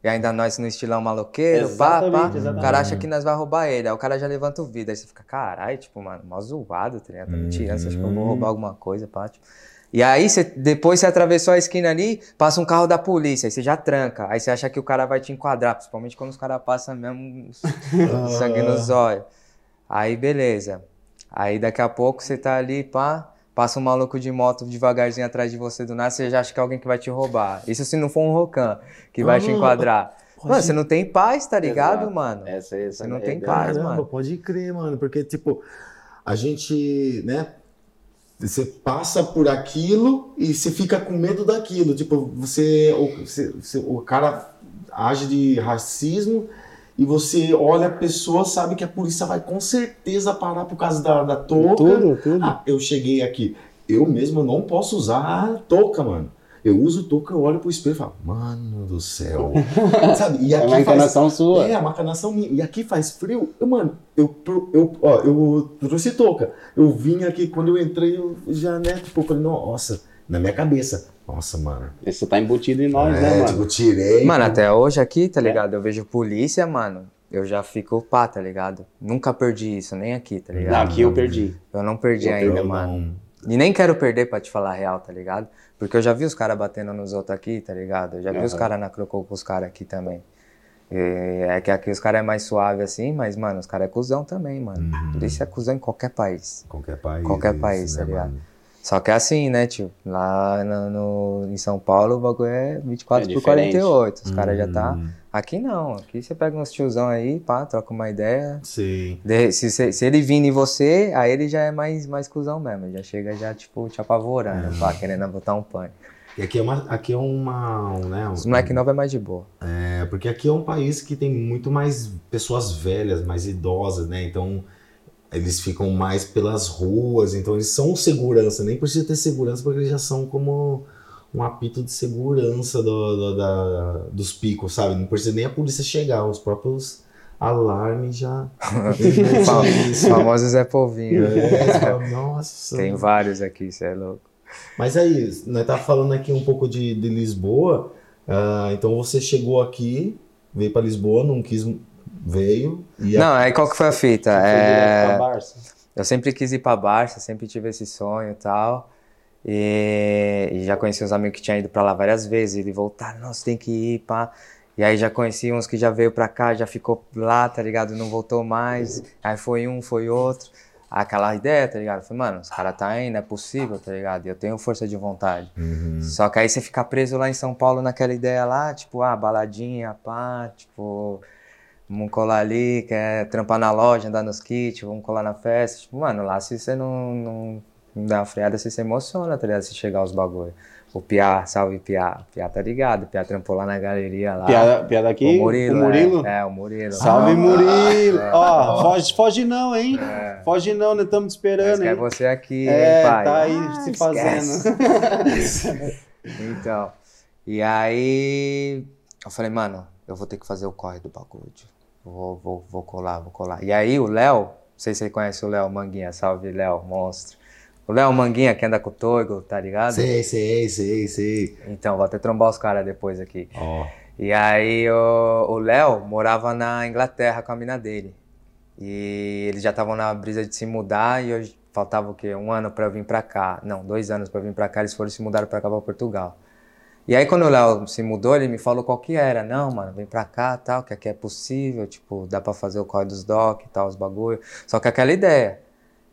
E ainda nós no estilão maloqueiro, pá, pá. Exatamente. O cara acha que nós vai roubar ele. Aí o cara já levanta o vidro. Aí você fica, caralho, tipo, mano, mó zoado, tá ligado? Tá me tirando, você acha que eu vou roubar alguma coisa, pá. Tipo. E aí, você, depois você atravessou a esquina ali, passa um carro da polícia, aí você já tranca. Aí você acha que o cara vai te enquadrar, principalmente quando os caras passam mesmo sangue nos olhos. Aí, beleza. Aí daqui a pouco você tá ali, pá. Passa um maluco de moto devagarzinho atrás de você do nada, você já acha que é alguém que vai te roubar. Isso se não for um Rocan que vai te enquadrar. Pode... Mano, você não tem paz, tá ligado, Exato. mano? Essa, essa você não é tem paz, mano. Pode crer, mano, porque, tipo, a gente, né, você passa por aquilo e você fica com medo daquilo. Tipo, você, o, o cara age de racismo e você olha a pessoa, sabe que a polícia vai com certeza parar por causa da, da touca. Tudo, tudo. Ah, eu cheguei aqui. Eu mesmo não posso usar a touca, mano. Eu uso touca, eu olho pro espelho e falo, mano do céu. Sabe? E aqui é uma encarnação faz... sua. É, uma encarnação minha. E aqui faz frio. Eu, mano, eu, eu, ó, eu trouxe touca. Eu vim aqui, quando eu entrei, eu já, né, tipo, eu falei, nossa, na minha cabeça. Nossa, mano. Isso tá embutido em nós, é, né, mano? Tipo, tirei. Mano, até hoje aqui, tá é. ligado? É. Eu vejo polícia, mano. Eu já fico pá, tá ligado? Nunca perdi isso, nem aqui, tá ligado? Não, aqui eu perdi. Eu não perdi eu ainda, mano. Não. E nem quero perder pra te falar a real, tá ligado? Porque eu já vi os caras batendo nos outros aqui, tá ligado? Eu já vi uhum. os caras na Crocô com os caras aqui também. E é que aqui os caras é mais suave assim, mas, mano, os caras é cuzão também, mano. Uhum. Polícia é cuzão em qualquer país. Qualquer país. Qualquer isso, país, né, tá ligado? Mano? Só que é assim, né, tio? Lá no, no, em São Paulo o bagulho é 24 é por 48. Os caras já tá. Aqui não. Aqui você pega uns tiozão aí, pá, troca uma ideia. Sim. De, se, se, se, ele vir em você, aí ele já é mais, mais cuzão mesmo. Já chega já, tipo, te apavorando, uhum. pá, querendo botar um pânico. E aqui é uma. Aqui é uma né, Os moleque novo é mais de boa. É, porque aqui é um país que tem muito mais pessoas velhas, mais idosas, né? Então eles ficam mais pelas ruas, então eles são segurança, nem precisa ter segurança porque eles já são como um apito de segurança do, do, da, dos picos, sabe? Não precisa nem a polícia chegar, os próprios alarmes já. Os famosos Zé Polvinho. É, nossa. Tem vários aqui, você é louco. Mas aí, nós tá falando aqui um pouco de, de Lisboa, uh, então você chegou aqui, veio para Lisboa, não quis veio. E não, aí qual que foi a fita? É... Eu sempre quis ir para Barça, sempre tive esse sonho e tal. E, e já conheci uns amigos que tinham ido para lá várias vezes. E voltaram, nossa, tem que ir, pá. E aí já conheci uns que já veio para cá, já ficou lá, tá ligado? Não voltou mais. Aí foi um, foi outro. Aquela ideia, tá ligado? falei, mano, os caras tá indo, é possível, tá ligado? Eu tenho força de vontade. Uhum. Só que aí você fica preso lá em São Paulo naquela ideia lá, tipo, ah, baladinha, pá, tipo, Vamos colar ali, quer trampar na loja, andar nos kits, vamos colar na festa. Tipo, mano, lá se você não, não dá uma freada, você se emociona, tá ligado? Se chegar os bagulho. O Piá, salve Piá. Piá tá ligado, o Piá trampou lá na galeria lá. Piá, Piá daqui? O Murilo. O Murilo? É, é o Murilo. Salve ah, Murilo! É. Ó, foge, foge não, hein? É. Foge não, né? Estamos te esperando, hein? É você aqui, é, hein, pai? tá aí ah, se fazendo. então, e aí eu falei, mano, eu vou ter que fazer o corre do bagulho. Vou, vou, vou colar, vou colar. E aí o Léo, não sei se você conhece o Léo Manguinha, salve Léo, monstro. O Léo Manguinha que anda com o Toigo, tá ligado? Sei, sei, sei, sei. Então, vou até trombar os caras depois aqui. Oh. E aí o Léo morava na Inglaterra com a mina dele. E eles já estavam na brisa de se mudar e hoje faltava o quê? Um ano para eu vir para cá. Não, dois anos para vir para cá, eles foram se mudar para cá para Portugal. E aí quando o Léo se mudou, ele me falou qual que era. Não, mano, vem pra cá, tal, que aqui é possível, tipo, dá pra fazer o corre dos doc e tal, os bagulho. Só que aquela ideia,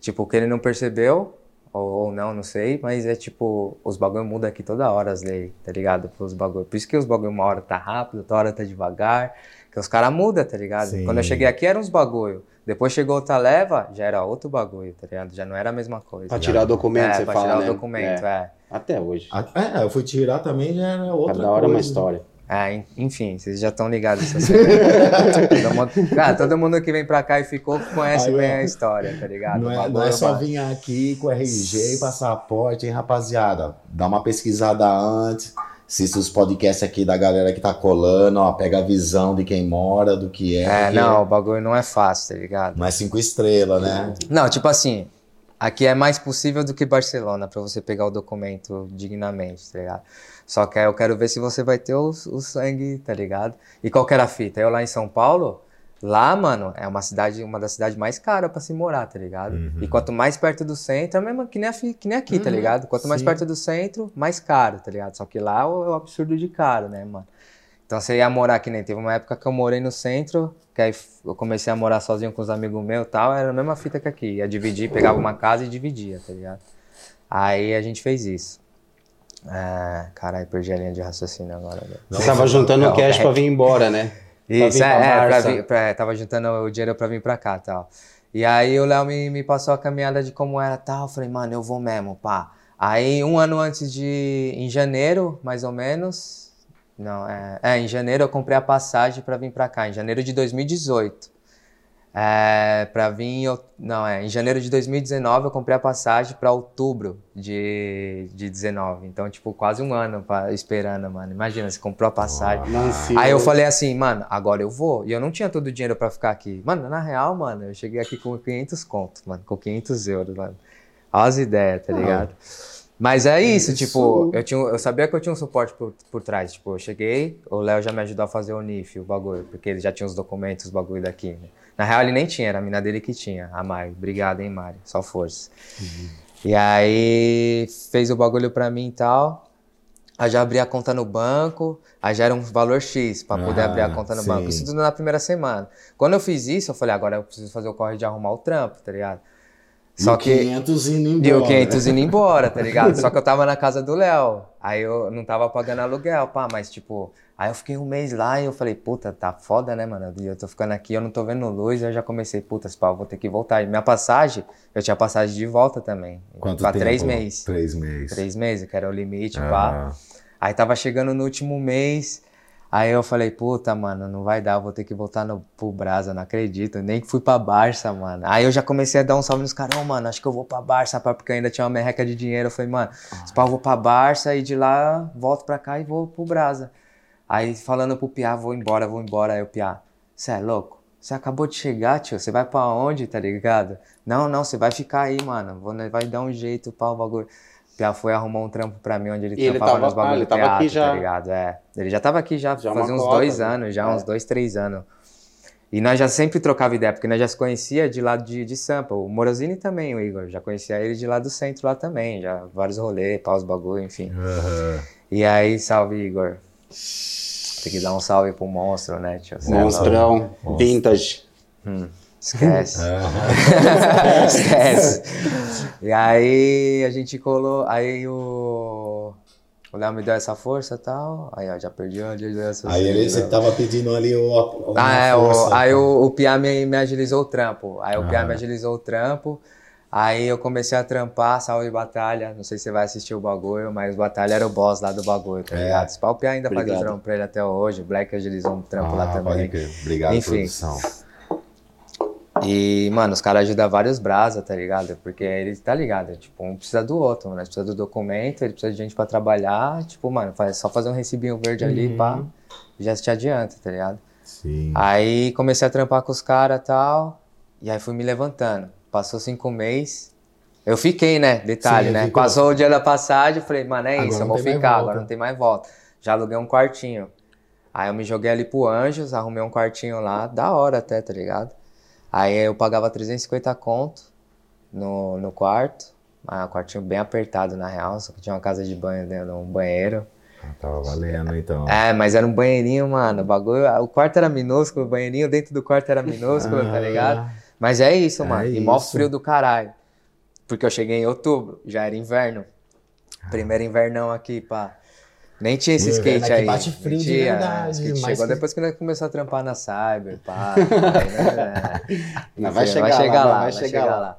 tipo, que ele não percebeu, ou, ou, não, não sei, mas é tipo, os bagulho mudam aqui toda hora as leis, tá ligado? Os bagulho. Por isso que os bagulho uma hora tá rápido, outra hora tá devagar, que os caras mudam, tá ligado? Sim. Quando eu cheguei aqui eram uns bagulho. Depois chegou outra leva, já era outro bagulho, tá ligado? Já não era a mesma coisa. Pra tirar o documento, é, você pra fala, tirar né? o documento, é. é. Até hoje. É, eu fui tirar também, já era outra Cada hora coisa. uma história. É, enfim, vocês já estão ligados. todo, mundo, cara, todo mundo que vem pra cá e ficou conhece Aí, bem a história, tá ligado? Não é, não é só vir aqui com RG e passaporte, hein, rapaziada? Dá uma pesquisada antes assiste os podcasts aqui da galera que tá colando, ó, pega a visão de quem mora, do que é. É, não, o bagulho não é fácil, tá ligado? Não é cinco estrelas, né? Não, tipo assim, aqui é mais possível do que Barcelona pra você pegar o documento dignamente, tá ligado? Só que aí eu quero ver se você vai ter o, o sangue, tá ligado? E qual que era a fita? Eu lá em São Paulo, lá, mano, é uma cidade, uma das cidades mais caras pra se morar, tá ligado? Uhum. E quanto mais perto do centro, é mesmo que nem, a que nem aqui, tá Uhum, ligado? Quanto mais sim. perto do centro, mais caro, tá ligado? Só que lá é o, é o absurdo de caro, né, mano? Então você ia morar que nem teve uma época que eu morei no centro, que aí eu comecei a morar sozinho com os amigos meus e tal, era a mesma fita que aqui. Ia dividir, pegava uma casa e dividia, tá ligado? Aí a gente fez isso. É, caralho, perdi a linha de raciocínio agora. Você tava juntando o cash pra vir embora, né? Isso, é, é pra vir, pra- tava juntando o dinheiro pra vir pra cá e tal. E aí o Léo me, me passou a caminhada de como era tal. Eu falei, mano, eu vou mesmo, pá. Aí um ano antes de. Em janeiro, mais ou menos. Não, é, é em janeiro eu comprei a passagem pra vir pra cá, em janeiro de 2018. É, pra vir. eu- Não, é. Em janeiro de 2019 eu comprei a passagem pra outubro de, de 19. Então, tipo, quase um ano pra, esperando, mano. Imagina, você comprou a passagem. Nancy, Aí eu falei assim, mano, agora eu vou. E eu não tinha todo o dinheiro pra ficar aqui. Mano, na real, mano, eu cheguei aqui com 500 contos, mano, com 500 euros, mano. Olha as ideias, tá ligado? Mas é isso, Isso. tipo, eu, tinha, eu sabia que eu tinha um suporte por, por trás. Tipo, eu cheguei, o Léo já me ajudou a fazer o NIF, o bagulho, porque ele já tinha os documentos, os bagulho daqui. Né? Na real, ele nem tinha, era a mina dele que tinha, a Mari. Obrigado, hein, Mari? Só força. E aí, fez o bagulho pra mim e tal. Aí já abri a conta no banco, aí já era um valor X pra poder Ah, abrir a conta no sim. banco. Isso tudo na primeira semana. Quando eu fiz isso, eu falei, agora eu preciso fazer o corre de arrumar o trampo, tá ligado? Só E que. 500 indo embora. E o 500 indo embora, tá ligado? Só que eu tava na casa do Léo. Aí eu não tava pagando aluguel, pá, mas tipo. Aí eu fiquei um mês lá e eu falei, puta, tá foda, né, mano? E eu tô ficando aqui, eu não tô vendo luz, aí eu já comecei, puta, pau, vou ter que voltar. E minha passagem, eu tinha passagem de volta também. Quanto pra tempo? três meses. Três meses. Três meses, que era o limite, pá. Ah, Aí tava chegando no último mês. Aí eu falei, puta, mano, não vai dar, vou ter que voltar no, pro Brasa, não acredito. Nem que fui pra Barça, mano. Aí eu já comecei a dar um salve nos caras, ô, mano, acho que eu vou pra Barça, pá, porque eu ainda tinha uma merreca de dinheiro. Eu falei, mano, se pá, eu vou pra Barça e de lá volto pra cá e vou pro Brasa. Aí falando pro Piá, vou embora, vou embora. Aí o Piá, você é louco? Você acabou de chegar, tio, você vai pra onde, tá ligado? Não, não, você vai ficar aí, mano. Vai dar um jeito, pá, o bagulho. O Piá foi arrumar um trampo pra mim, onde ele E ele trampava tava- nos bagulho ah, ele do tava teatro, aqui já. tá ligado? É. Ele já tava aqui já, Já fazia uma uns cota, dois né? anos, já É. uns dois, três anos. E nós já sempre trocava ideia, porque nós já se conhecia de lá de, de Sampa. O Morosini também, o Igor. Já conhecia ele de lá do centro lá também. Já vários rolês, paus, bagulho, enfim. aham. E aí, salve, Igor. Tem que dar um salve pro monstro, né, tio? É. Monstrão, vintage. Esquece. Esquece. E aí a gente colou. Aí o. O Léo me deu essa força e tal. Aí, ó, já perdi a linha dessa. Aí ele, você tava pedindo ali o. o Ah, é, força, o, aí tá? o, o Pia me, me agilizou o trampo. Aí o Pia Ah. me agilizou o trampo. Aí eu comecei a trampar, salve Batalha. Não sei se você vai assistir o bagulho, mas o Batalha era o boss lá do bagulho, tá É. ligado? Pau, o Pia ainda faz Obrigado. o trampo pra ele até hoje. O Black agilizou um trampo lá Ah, pode também. Obrigado, Enfim. produção. E, mano, os caras ajudam vários brasa, tá ligado? Porque eles, tá ligado? Tipo, um precisa do outro, mano. Nós precisa do documento, ele precisa de gente pra trabalhar. Tipo, mano, faz, só fazer um recibinho verde ali, pá, já te adianta, tá ligado? Sim. Aí comecei a trampar com os caras e tal. E aí fui me levantando. Passou cinco meses. Eu fiquei, né? Detalhe, Sim, né? ficou. Passou o dia da passagem, falei, mano, é Agora isso, eu vou ficar, agora não tem mais volta. Já aluguei um quartinho. Aí eu me joguei ali pro Anjos, arrumei um quartinho lá, da hora até, tá ligado? Aí eu pagava 350 conto no, no quarto. Ah, um quartinho bem apertado, na real, só que tinha uma casa de banho dentro, um banheiro. Ah, Tava valendo, então. É, mas era um banheirinho, mano. O bagulho. O quarto era minúsculo, o banheirinho dentro do quarto era minúsculo, tá ligado? Mas é isso, É mano. e mó frio do caralho. Porque eu cheguei em outubro, já era inverno. Primeiro invernão aqui, pá. Nem tinha esse inverno skate aí. bate frio Nem de tinha, verdade, skate mas chegou que- depois que nós começamos a trampar na Cyber, pá. Aí, né, vai Enfim, chegar lá, lá, vai chegar lá.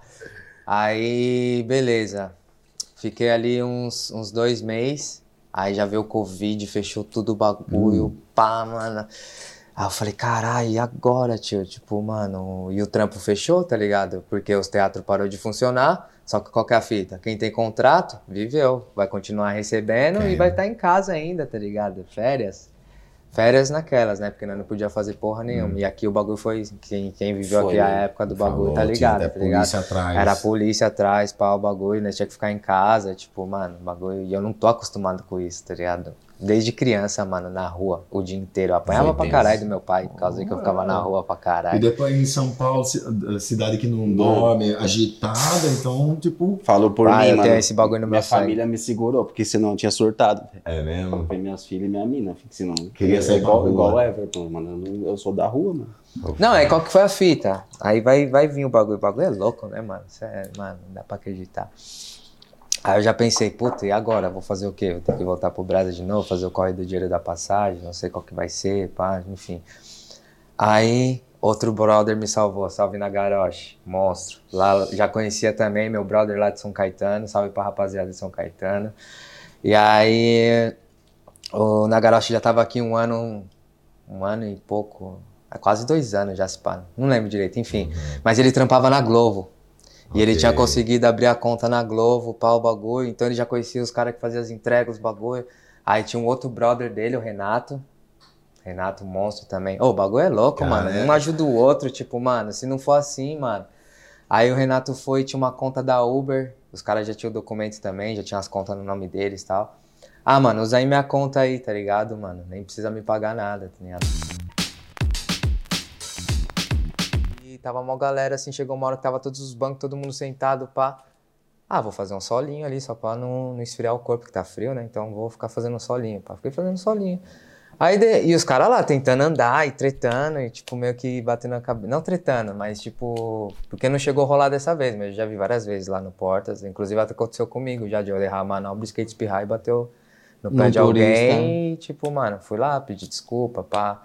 Aí, beleza. Fiquei ali uns, uns dois meses. Aí já veio o Covid, fechou tudo o bagulho. Hum. Pá, mano. Aí eu falei, caralho, e agora, tio? Tipo, mano, e o trampo fechou, tá ligado? Porque os teatros parou de funcionar, só que qual que é a fita? Quem tem contrato, viveu, vai continuar recebendo e vai estar tá em casa ainda, tá ligado? Férias. Férias naquelas, né? Porque nós não podia fazer porra nenhuma. Hum. E aqui o bagulho foi. Quem, quem viveu foi, aqui a época do bagulho, Falou, tá ligado? Tá ligado? Polícia atrás. Era a polícia atrás, pá, o bagulho, né? Tinha que ficar em casa, tipo, mano, bagulho. E eu não tô acostumado com isso, tá ligado? Desde criança, mano, na rua, o dia inteiro. Eu apanhava pra caralho do meu pai, por causa que eu ficava na rua pra caralho. E depois em São Paulo, cidade que não dorme, agitada, então, tipo. Falou por ah, mim, eu mano. tenho esse bagulho no minha meu Minha família me segurou, porque senão eu tinha surtado. É mesmo? Pra minhas filhas e minha mina, senão. Queria ser igual, igual o Everton, mano. Eu sou da rua, mano. Não, é qual que foi a fita? Aí vai, vai vir o bagulho. O bagulho é louco, né, mano? Cê é, mano, não dá pra acreditar. Aí eu já pensei, puta, e agora? Vou fazer o quê? Vou ter que voltar pro Brasil de novo, fazer o corre do dinheiro da passagem, não sei qual que vai ser, pá, enfim. Aí outro brother me salvou, salve na Garoche, monstro. Lá já conhecia também meu brother lá de São Caetano, salve pra rapaziada de São Caetano. E aí o Nagaroshi já tava aqui um ano, um ano e pouco, quase dois anos já se pá, não lembro direito, enfim. Uhum. Mas ele trampava na Globo. E ele tinha conseguido abrir a conta na Globo, pau, o bagulho. Então ele já conhecia os caras que faziam as entregas, os bagulho. Aí tinha um outro brother dele, o Renato. Renato, monstro também. Ô, oh, o bagulho é louco, Cara, mano. É. Um ajuda o outro, tipo, mano, se não for assim, mano. Aí o Renato foi, tinha uma conta da Uber. Os caras já tinham documentos também, já tinham as contas no nome deles e tal. Ah, mano, usa aí minha conta aí, tá ligado, mano? Nem precisa me pagar nada, tá ligado? Tava uma galera assim, chegou uma hora que tava todos os bancos, todo mundo sentado, pá. Ah, vou fazer um solinho ali, só pra não, não esfriar o corpo, que tá frio, né? Então vou ficar fazendo um solinho, pá. Fiquei fazendo um solinho. Aí, de, e os caras lá tentando andar e tretando, e tipo, meio que batendo a cabeça. Não tretando, mas tipo. Porque não chegou a rolar dessa vez, mas eu já vi várias vezes lá no Portas. Inclusive até aconteceu comigo já de eu errar a manobra, skate espirrar e bateu no pé no de alguém. E, tipo, mano, fui lá, pedi desculpa, pá.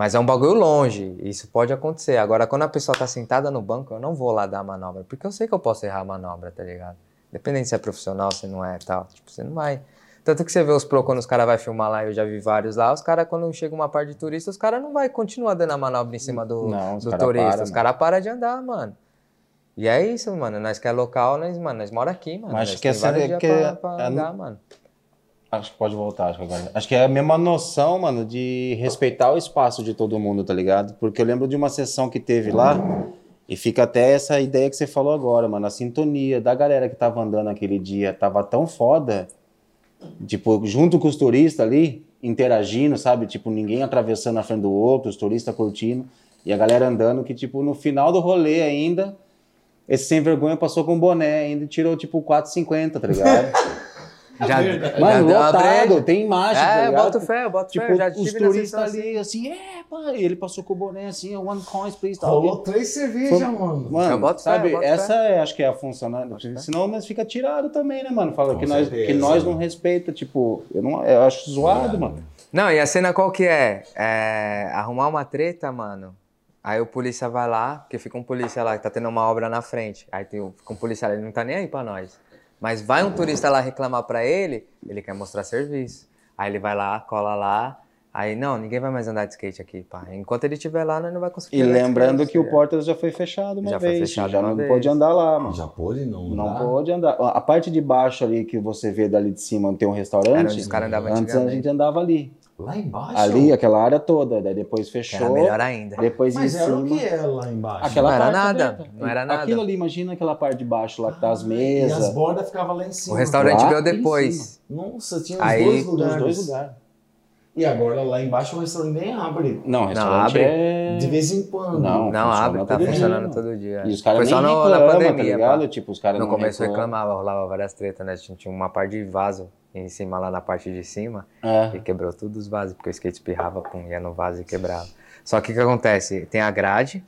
Mas é um bagulho longe, isso pode acontecer. Agora, quando a pessoa tá sentada no banco, eu não vou lá dar a manobra, porque eu sei que eu posso errar a manobra, tá ligado? Independente se é profissional, se não é tal. Tipo, você não vai. Tanto que você vê os pro quando os caras vão filmar lá, eu já vi vários lá, os caras, quando chega uma parte de turista, os caras não vai continuar dando a manobra em cima do, não, do turista. Para, os caras param de andar, mano. E é isso, mano. Nós que é local, nós, mano, nós mora aqui, mano. Mas acho que é que pra, pra é, andar, mano. Acho que pode voltar, acho que agora. Acho que é a mesma noção, mano, de respeitar o espaço de todo mundo, tá ligado? Porque eu lembro de uma sessão que teve lá, e fica até essa ideia que você falou agora, mano. A sintonia da galera que tava andando aquele dia tava tão foda, tipo, junto com os turistas ali, interagindo, sabe? Tipo, ninguém atravessando a frente do outro, os turistas curtindo, e a galera andando, que, tipo, no final do rolê ainda, esse sem vergonha passou com boné ainda tirou, tipo, 4,50, tá ligado? Já, Mano, já lotado, tem imagem. É, tá boto fé, eu boto tipo, fé. Já os turistas ali, assim, é, pá, e ele passou com o boné assim, one coins, please. Rolou três cervejas, mano. Mano, eu boto sabe, fé, essa fé. é, acho que é a função, né? Senão nós fica tirado também, né, mano? Fala que nós, que nós não respeita, tipo, eu, não, eu acho zoado, mano. Não, e a cena qual que é? é? Arrumar uma treta, mano. Aí o polícia vai lá, porque fica um polícia lá que tá tendo uma obra na frente. Aí tem, fica um policial, ele não tá nem aí pra nós. Mas vai um turista lá reclamar para ele, ele quer mostrar serviço. Aí ele vai lá, cola lá, Aí, não, ninguém vai mais andar de skate aqui, pá. Enquanto ele estiver lá, nós não vai conseguir. E lembrando que o Portas já foi fechado uma já vez. Foi fechado já não vez. pode andar lá, mano. Já pode não Não pode andar. A parte de baixo ali que você vê dali de cima tem um restaurante. Era onde os caras andavam Antes a gente andava ali. Lá embaixo? Ali, aquela área toda. Daí depois fechou. Era melhor ainda. Depois Mas em era cima. o que era lá embaixo? Aquela não era nada. Não era nada. Aquilo ali, imagina aquela parte de baixo lá que tá as mesas. E as bordas ficavam lá em cima. O restaurante veio depois. Nossa, tinha os Aí, dois lugares. Os dois lugares. E agora lá embaixo o restaurante nem abre. Não, o restaurante abre. é... De vez em quando. Não, Não abre, tá funcionando todo dia. E os caras nem Foi só no- reclamam, na pandemia, tá ligado? Tipo, os caras No não começo reclamava, rolava várias tretas, né? Tinha uma parte de vaso em cima, lá na parte de cima, É. e quebrou tudo os vasos, porque o skate espirrava, pum, ia no vaso e quebrava. Só que o que acontece? Tem a grade,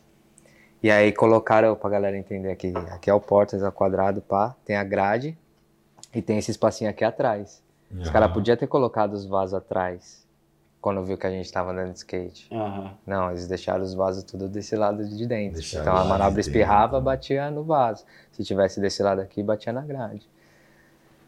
e aí colocaram, pra galera entender aqui, aqui é o portas, é o quadrado, pá, tem a grade, e tem esse espacinho aqui atrás. Os Ah. caras podiam ter colocado os vasos atrás, quando viu que a gente tava andando de skate. Aham. Não, eles deixaram os vasos tudo desse lado de dentro. Deixaram então a de manobra dentro. espirrava, batia no vaso. Se tivesse desse lado aqui, batia na grade.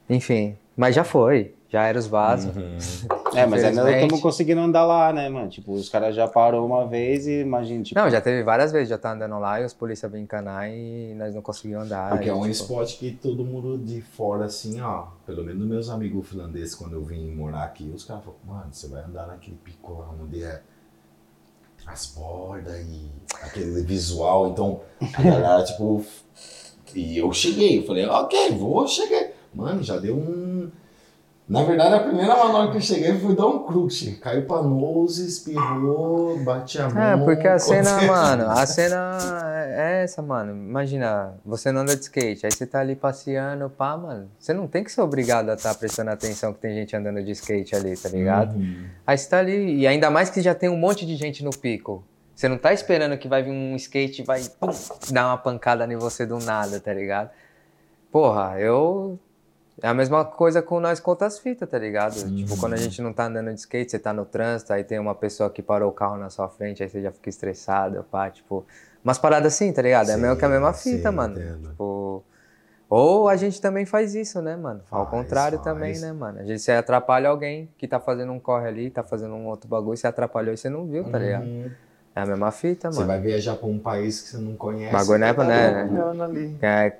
Enfim, mas já foi. Já era os vasos. Uhum. É, mas ainda estamos conseguindo andar lá, né, mano? Tipo, os caras já parou uma vez e imagina, tipo. Não, já teve várias vezes, já tá andando lá e os polícia vêm encanar e nós não conseguimos andar. Porque e, é um tipo, esporte que todo mundo de fora, assim, ó. Pelo menos meus amigos finlandeses, quando eu vim morar aqui, os caras falaram, mano, você vai andar naquele pico lá onde é as bordas e aquele visual. Então, a galera, tipo. E eu cheguei, eu falei, ok, vou, cheguei. Mano, já deu um. Na verdade, a primeira manobra que eu cheguei foi dar um crush. Caiu pra nose, espirrou, bate a mão. É, porque a cena, mano, a cena é essa, mano. Imagina, você não anda de skate, aí você tá ali passeando, pá, mano. Você não tem que ser obrigado a estar prestando atenção que tem gente andando de skate ali, tá ligado? Uhum. Aí você tá ali, e ainda mais que já tem um monte de gente no pico. Você não tá esperando que vai vir um skate e vai pum, dar uma pancada em você do nada, tá ligado? Porra, eu. É a mesma coisa com nós com outras fitas, tá ligado? Tipo, quando a gente não tá andando de skate, você tá no trânsito, aí tem uma pessoa que parou o carro na sua frente, aí você já fica estressado, pá, tipo. Umas paradas assim, tá ligado? é Sim, meio que a mesma fita, sim, mano. entendo. Tipo. Ou a gente também faz isso, né, mano? Ao Faz, contrário faz. também, né, mano? A gente se atrapalha alguém que tá fazendo um corre ali, tá fazendo um outro bagulho, se atrapalhou e você não viu, tá ligado? Uhum. É a mesma fita, Você mano. vai viajar pra um país que você não conhece. Bagulho não é você pra- tá né, olhando ali. É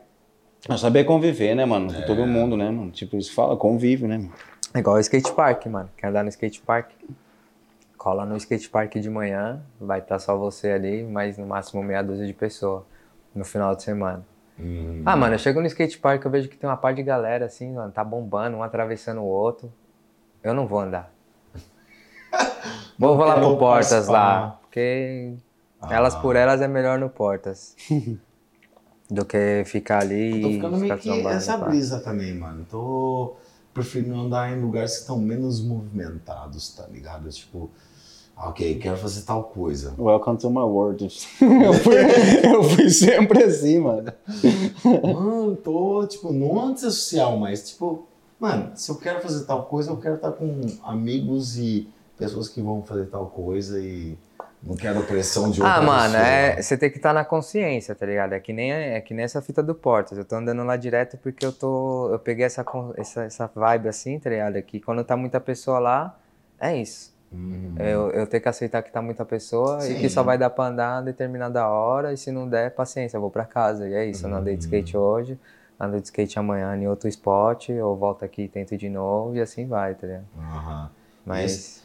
É saber conviver, né, mano? Com todo mundo, né, mano? Tipo, isso fala, convive, né? mano? igual o skate park, mano. Quer andar no skate park? Cola no skate park de manhã, vai estar só você ali, mais no máximo meia dúzia de pessoas no final de semana. Uhum. Ah, mano, eu chego no skate park, eu vejo que tem uma par de galera assim, mano, tá bombando, um atravessando o outro. Eu não vou andar. Vou, vou lá pro Portas lá, porque Ah. elas por elas é melhor no Portas. do que ficar ali Tô e ficando meio ficar que trombando, essa brisa também, mano. Tô preferindo andar em lugares que estão menos movimentados, tá ligado? Tipo, ah, ok, quero fazer tal coisa. Welcome to my world. eu, fui, eu fui sempre assim, mano. Mano, tô, tipo, não antissocial, mas, tipo, mano, se eu quero fazer tal coisa, eu quero estar com amigos e pessoas que vão fazer tal coisa e não quero pressão de outra Ah, mano, é, você tem que estar na consciência, tá ligado? É que nem, é que nem essa fita do Portas. Eu tô andando lá direto porque eu tô. Eu peguei essa, essa, essa vibe assim, tá ligado? Que quando tá muita pessoa lá, é isso. Uhum. Eu, eu tenho que aceitar que tá muita pessoa e Sim. que só vai dar pra andar a determinada hora, e se não der, paciência, eu vou pra casa. E é isso, eu não andei de skate hoje, ando de skate amanhã em outro spot, ou volto aqui e tento de novo, e assim vai, tá ligado? Aham. Mas.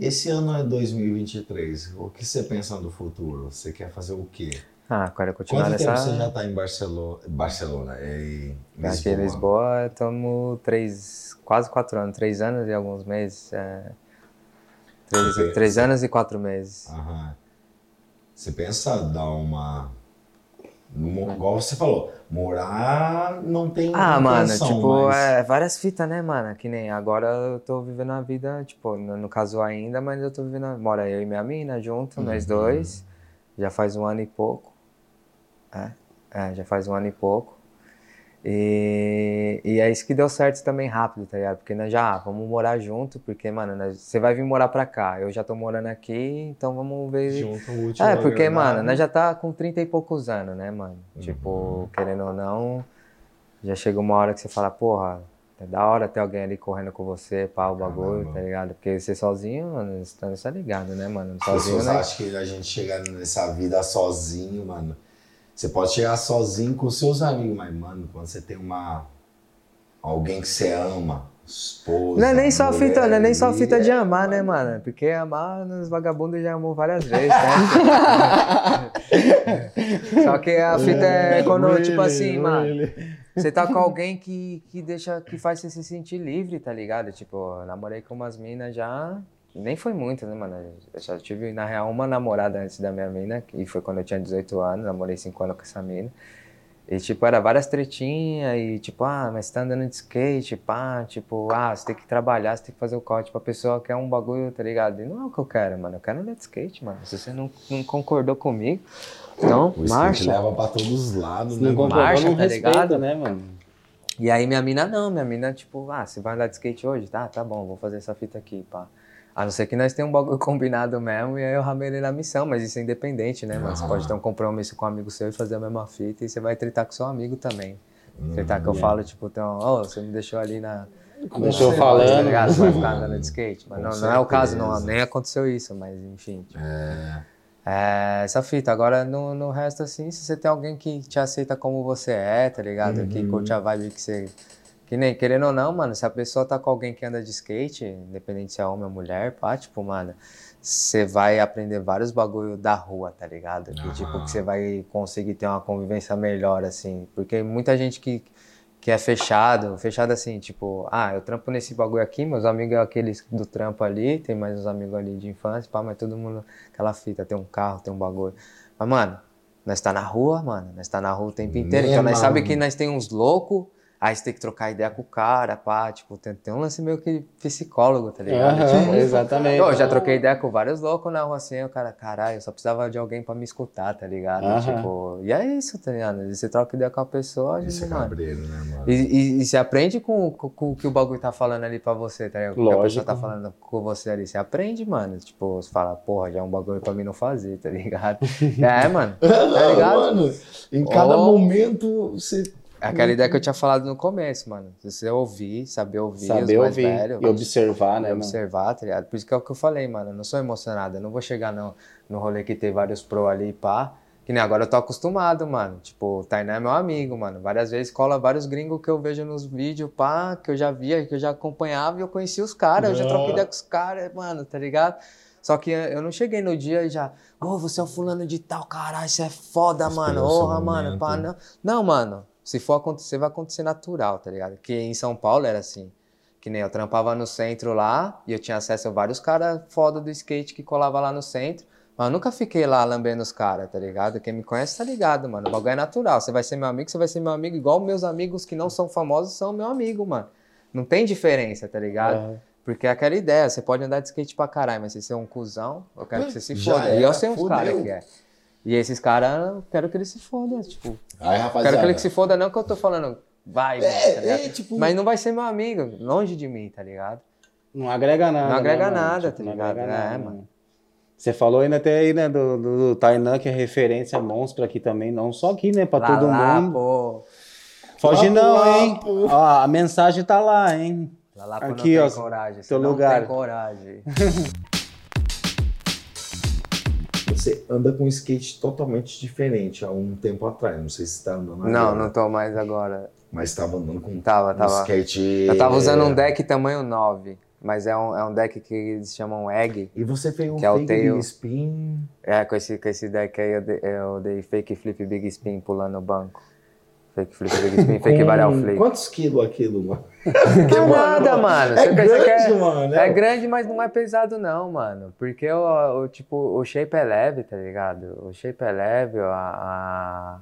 Esse ano é 2023. O que você pensa do futuro? Você quer fazer o quê? Ah, quero continuar Quanto tempo nessa. você já tá em Barcelona? Barcelona, é em Aqui em Lisboa, estamos três, quase quatro anos, três anos e alguns meses. é, três, três anos e quatro meses. Aham. Você pensa dar uma. No- Igual você falou, morar não tem. Ah, mano, tipo, mas- é várias fitas, né, mano? Que nem agora eu tô vivendo a vida, tipo, no, no caso ainda, mas eu tô vivendo. a- Mora eu e minha mina junto, nós Uhum. dois. Já faz um ano e pouco. É, é, já faz um ano e pouco. E, e é isso que deu certo também rápido, tá ligado? Porque nós já, ah, vamos morar junto, porque, mano, nós- você vai vir morar pra cá, eu já tô morando aqui, então vamos ver. Junto o útil É, ao porque, mano, nós já tá com 30 e poucos anos, né, mano? Uhum. Tipo, querendo ou não, já chega uma hora que você fala, porra, é da hora ter alguém ali correndo com você, pá, o bagulho, Caramba. tá ligado? Porque você sozinho, mano, você tá, tá ligado, né, mano? As Sozinho, pessoas né? acham que a gente chega nessa vida sozinho, mano. Você pode chegar sozinho com seus amigos, mas, mano, quando você tem uma. Alguém que você ama, esposa. Não é nem só a mulher fita, não é nem só fita de é- amar, né, mano? Porque amar, os vagabundos já amou várias vezes, né? Só que a fita é quando, tipo assim, mano. Você tá com alguém que, que deixa, que faz você se sentir livre, tá ligado? Tipo, eu namorei com umas minas já. Nem foi muito, né, mano? Eu só tive, na real, uma namorada antes da minha mina, que foi quando eu tinha 18 anos, namorei 5 anos com essa mina. E, tipo, era várias tretinhas e, tipo, ah, mas você tá andando de skate, pá, tipo, ah, você tem que trabalhar, você tem que fazer o corte pra pessoa que é um bagulho, tá ligado? E não é o que eu quero, mano. Eu quero andar de skate, mano. Se você não, não concordou comigo, então, O marcha. leva pra todos os lados, né, não Marcha, não tá respeita, ligado? né, mano? E aí minha mina não, minha mina, tipo, ah, você vai andar de skate hoje? Tá, tá bom, vou fazer essa fita aqui, pá. A não ser que nós tenhamos um bagulho combinado mesmo, e aí eu ramei ele na missão, mas isso é independente, né? Você Aham. pode ter um compromisso com um amigo seu e fazer a mesma fita, e você vai tretar com seu amigo também. Hum, Tretar que eu falo, tipo, então, ó, você me deixou ali na, Tá falando. ligado? Vai ficar andando de skate. Mas não, não é o caso, não, nem aconteceu isso, mas enfim. tipo, É, É, essa fita. Agora, no, no resto, assim, se você tem alguém que te aceita como você é, tá ligado? Que curte a vibe que você. Que nem, querendo ou não, mano, se a pessoa tá com alguém que anda de skate, independente se é homem ou mulher, pá, tipo, mano, você vai aprender vários bagulho da rua, tá ligado? Que, tipo, que você vai conseguir ter uma convivência melhor, assim. Porque muita gente que, que é fechado, fechado assim, tipo, ah, eu trampo nesse bagulho aqui, meus amigos é aqueles do trampo ali, tem mais uns amigos ali de infância, pá, mas todo mundo, aquela fita, tem um carro, tem um bagulho. Mas, mano, nós tá na rua, mano, nós tá na rua o tempo inteiro, então nós Mesmo. sabe que nós tem uns loucos, aí você tem que trocar ideia com o cara, pá, tipo, tem, tem um lance meio que psicólogo, tá ligado? Aham, Tipo, exatamente. eu já troquei ideia com vários loucos na rua assim, o cara, caralho, eu só precisava de alguém pra me escutar, tá ligado? Aham. Tipo, e é isso, tá ligado? Você troca ideia com a pessoa, a gente, esse é mano. cabreiro, né, mano? E, e, e você aprende com, com, com o que o bagulho tá falando ali pra você, tá ligado? Com o que a pessoa tá falando com você ali. Você aprende, mano. Tipo, você fala, porra, já é um bagulho pra mim não fazer, tá ligado? é, mano. Tá ligado? Mano, em cada Oh. momento você. É aquela ideia que eu tinha falado no começo, mano. Você ouvir, saber ouvir Saber os mais ouvir velhos. e observar, né, e mano? observar, tá ligado? Por isso que é o que eu falei, mano. Eu não sou emocionado. Eu não vou chegar no, no rolê que tem vários pro ali, pá. Que nem agora eu tô acostumado, mano. Tipo, o Tainá é meu amigo, mano. Várias vezes cola vários gringos que eu vejo nos vídeos, pá, que eu já via, que eu já acompanhava e eu conhecia os caras. Eu já troquei ideia com os caras, mano, tá ligado? Só que eu não cheguei no dia e já, ô, você é o fulano de tal, caralho, você é foda, mano. Esperou Porra, mano, pá, momento. não. Não, mano. Se for acontecer, vai acontecer natural, tá ligado? Que em São Paulo era assim. Que nem eu trampava no centro lá e eu tinha acesso a vários caras foda do skate que colava lá no centro. Mas eu nunca fiquei lá lambendo os caras, tá ligado? Quem me conhece tá ligado, mano. O bagulho é natural. Você vai ser meu amigo, você vai ser meu amigo, igual meus amigos que não são famosos são meu amigo, mano. Não tem diferença, tá ligado? Aham. Porque é aquela ideia, você pode andar de skate pra caralho, mas se você é um cuzão, eu quero que você se foda. E eu sei uns caras que é. E esses caras, eu quero que eles se fodam, tipo. Aí, Quero rapaziada. que ele se foda, não que eu tô falando, vai, É, tá é, tipo- Mas não vai ser meu amigo, longe de mim, tá ligado? Não agrega nada. Não agrega né, mano? nada, Tipo, tá não ligado? agrega É, nada, mano. Você falou ainda até aí, né, do, do, do Tainan, que é referência monstro aqui também, não só aqui, né, pra Lá, todo lá, mundo. pô. Foge Lá, não, lá, hein? pô. Ó, a mensagem tá lá, hein? Lá, lá, pô, Aqui, não ó, tem coragem. teu não lugar. tem coragem. Você anda com um skate totalmente diferente há um tempo atrás. Não sei se você tá andando não, agora. não tô mais agora. Mas estava andando com Tava, um tava. skate. Eu tava usando um deck tamanho 9, mas é um, é um deck que eles chamam Egg. E você fez um Que é o fake tail. big spin. É, com esse, com esse deck aí eu dei, eu dei fake flip big spin pulando o banco. Fake flip big spin, fake varial flip. Quantos quilos aquilo, mano? Não é nada, mano. É Você que grande, mano. É grande, mas não é pesado não, mano. Porque o, o, tipo, o shape é leve, tá ligado? O shape é leve, a, a-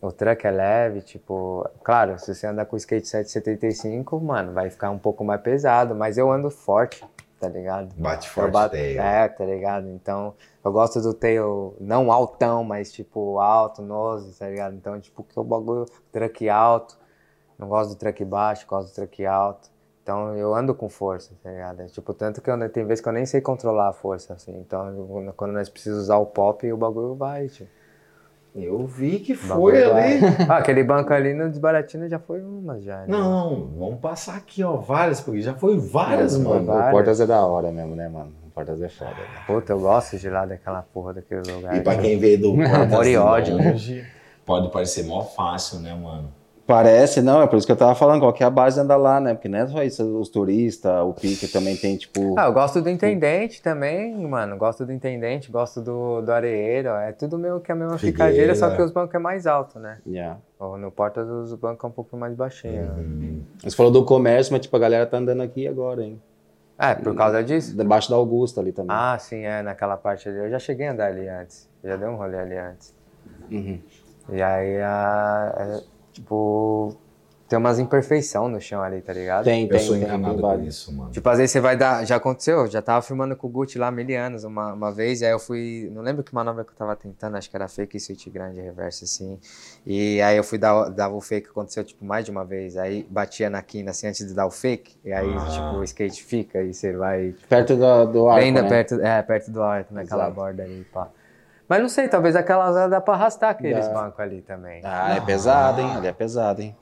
o truck é leve, tipo... Claro, se você andar com o skate 775, mano, vai ficar um pouco mais pesado. Mas eu ando forte, tá ligado? Bate Eu forte bato-. É, tá ligado? Então, eu gosto do tail não altão, mas tipo alto, nose, tá ligado? Então, tipo, que o bagulho, truck alto. Não gosto do truck baixo, gosto do truck alto. Então, eu ando com força, tá ligado? É, tipo, tanto que eu, tem vezes que eu nem sei controlar a força, assim. Então, eu- quando nós precisamos usar o pop, o bagulho vai, tipo. Eu vi que foi ali. Ah, aquele banco ali no desbaratino já foi uma, já. né? Não, vamos passar aqui, ó, várias, porque já foi várias, Mano, mano. várias. o Portas é da hora mesmo, né, mano? Portas é foda. né? Puta, eu gosto de lá daquela porra daquele lugar. E pra quem vê do Amor e ódio. longe, pode parecer mó fácil, né, mano? Parece, não, é por isso que eu tava falando, qual que é a base de andar lá, né? Porque não é só isso, os turistas, o pique também tem, tipo. Ah, eu gosto do intendente também, mano. Gosto do intendente, gosto do, do areeiro. É tudo meio que a mesma Figueira. ficadeira, só que os bancos é mais alto, né? yeah. Ou No Portas os bancos é um pouco mais baixinho. né? Hum, Você falou do comércio, mas tipo, a galera tá andando aqui agora, hein? É, por causa disso? Debaixo da Augusta ali também. Ah, sim, é, naquela parte ali. Eu já cheguei a andar ali antes. Eu já dei um rolê ali antes. Uhum. E aí, a, é, tipo, tem umas imperfeições no chão ali, tá ligado? Tem, eu tem, sou tem, enganado tem com vários. isso, mano. Tipo, às vezes você vai dar. Já aconteceu? Já tava filmando com o Gucci lá mil anos uma, uma vez, e aí eu fui. Não lembro que manobra que eu tava tentando, acho que era fake switch grande reverse, assim. E aí eu fui dar, dar o fake, aconteceu tipo mais de uma vez. Aí batia na quina assim antes de dar o fake, e aí, Ah. tipo, o skate fica e você vai. Tipo, Perto do, do arco, bem da- né? perto, é, perto do arco, naquela Exato. borda ali, pá. Mas não sei, talvez aquelas dá pra arrastar aqueles Dá. bancos ali também. Ah, é pesado, hein? Ali é pesado, hein?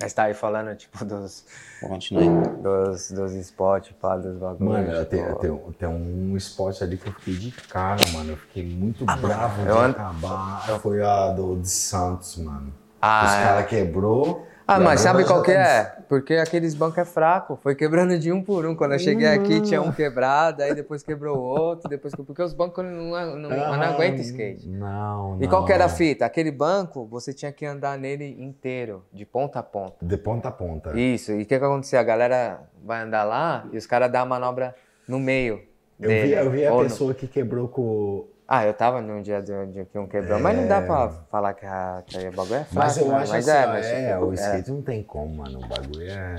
Nós tá aí falando, tipo, dos, Continua aí. dos, dos spots, pá, dos bagulhos. Mano, tipo, eu tenho- tem um spot ali que eu fiquei de cara, mano. Eu fiquei muito bravo de eu and- acabar. Foi a do de Santos, mano. Ah, Os é. caras quebrou. Ah, mas sabe qual que é? Porque aqueles bancos é fraco. Foi quebrando de um por um. Quando eu cheguei aqui, tinha um quebrado, aí depois quebrou o outro, depois que- porque os bancos não, não, não, não Ah, aguentam skate. Não, não. E qual que era a fita? Aquele banco, você tinha que andar nele inteiro, de ponta a ponta. De ponta a ponta. Isso, e o que que acontecia? A galera vai andar lá e os caras dão a manobra no meio Eu dele. vi, eu vi a Ou no- pessoa que quebrou com. Ah, eu tava num dia de, de que um quebrou, mas não dá pra falar que, a, que o bagulho é fraco, Mas eu né? acho mas assim, é, mas, é, tipo, o é. skate não tem como, mano. O bagulho é.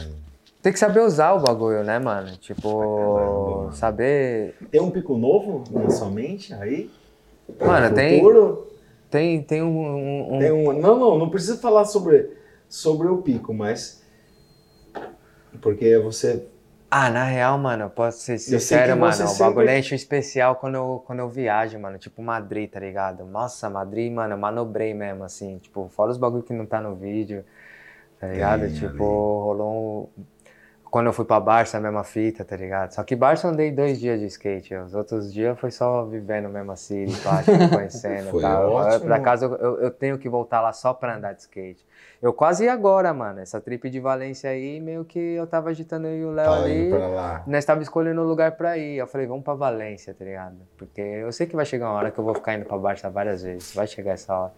Tem que saber usar o bagulho, né, mano? Tipo, caramba, saber. Tem um pico novo na sua mente aí? Mano, No tem, tem, tem um. um- um- Tem um. Não, não, não precisa falar sobre, sobre o pico, mas. Porque você. Ah, na real, mano, eu posso ser sincero, mano. O sempre- bagulho enche um especial quando eu, quando eu viajo, mano. Tipo Madrid, tá ligado? Nossa, Madrid, mano, eu manobrei mesmo, assim. Tipo, fora os bagulho que não tá no vídeo, tá ligado? Tem tipo, ali. rolou um. Quando eu fui pra Barça, a mesma fita, tá ligado? Só que Barça eu andei dois dias de skate. Os outros dias foi só vivendo mesmo assim, pá, tipo, conhecendo Foi e tal. ótimo. Por acaso eu, eu- tenho que voltar lá só pra andar de skate. Eu quase ia agora, mano. Essa trip de Valência aí, meio que eu tava agitando eu e o Léo Tá ali. pra. Nós tava escolhendo um lugar pra ir. Eu falei, vamos pra Valência, tá ligado? Porque eu sei que vai chegar uma hora que eu vou ficar indo pra Barça várias vezes. Vai chegar essa hora.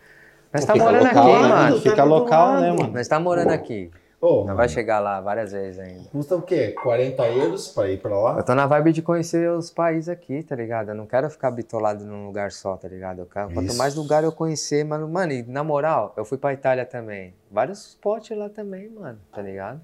Nós tá morando local, aqui, né? mano. Fica local, né, mano? Nós tá morando aqui. Mano, vai chegar lá várias vezes ainda. Custa o quê? 40 euros pra ir pra Eu lá? tô na vibe de conhecer os países aqui, tá ligado? Eu não quero ficar bitolado num lugar só, tá ligado? Eu quero, quanto mais lugar eu conhecer, mano. Mano, e na moral, eu fui pra Itália também. Vários spots lá também, mano, tá ligado?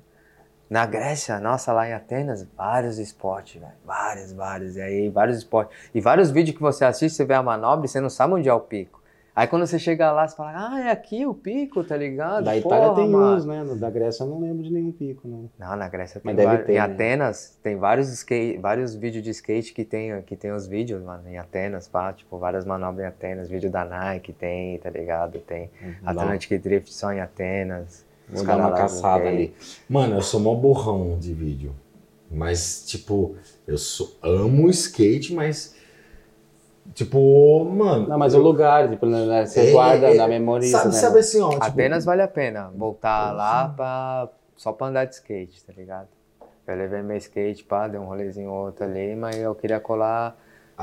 Na Grécia, nossa, lá em Atenas, vários spots, velho. Vários, vários. E aí, vários spots. E vários vídeos que você assiste, você vê a manobra e você não sabe onde é o pico. Aí quando você chega lá, você fala, ah, é aqui o pico, tá ligado? Da Itália Porra, tem mano. uns, né? Da Grécia eu não lembro de nenhum pico, não. Não, na Grécia tem Mas deve vários. ter, em né? Atenas tem vários skate, vários vídeos de skate que tem, que tem os vídeos, mano, em Atenas, pá, tipo, várias manobras em Atenas, vídeo da Nike tem, tá ligado? Tem Atlantic Drift só em Atenas. os Vou dar caras uma caçada ali. Mano, eu sou mó borrão de vídeo. Mas, tipo, eu sou, amo skate, mas. Tipo, mano. Não, mas o lugar, tipo, né, você É, guarda é, na memória. Sabe, né? sabe assim, ó. Tipo, Apenas vale a pena voltar lá pra, só pra andar de skate, tá ligado? Eu levei meu skate, pá, dei um rolezinho ou outro ali, mas eu queria colar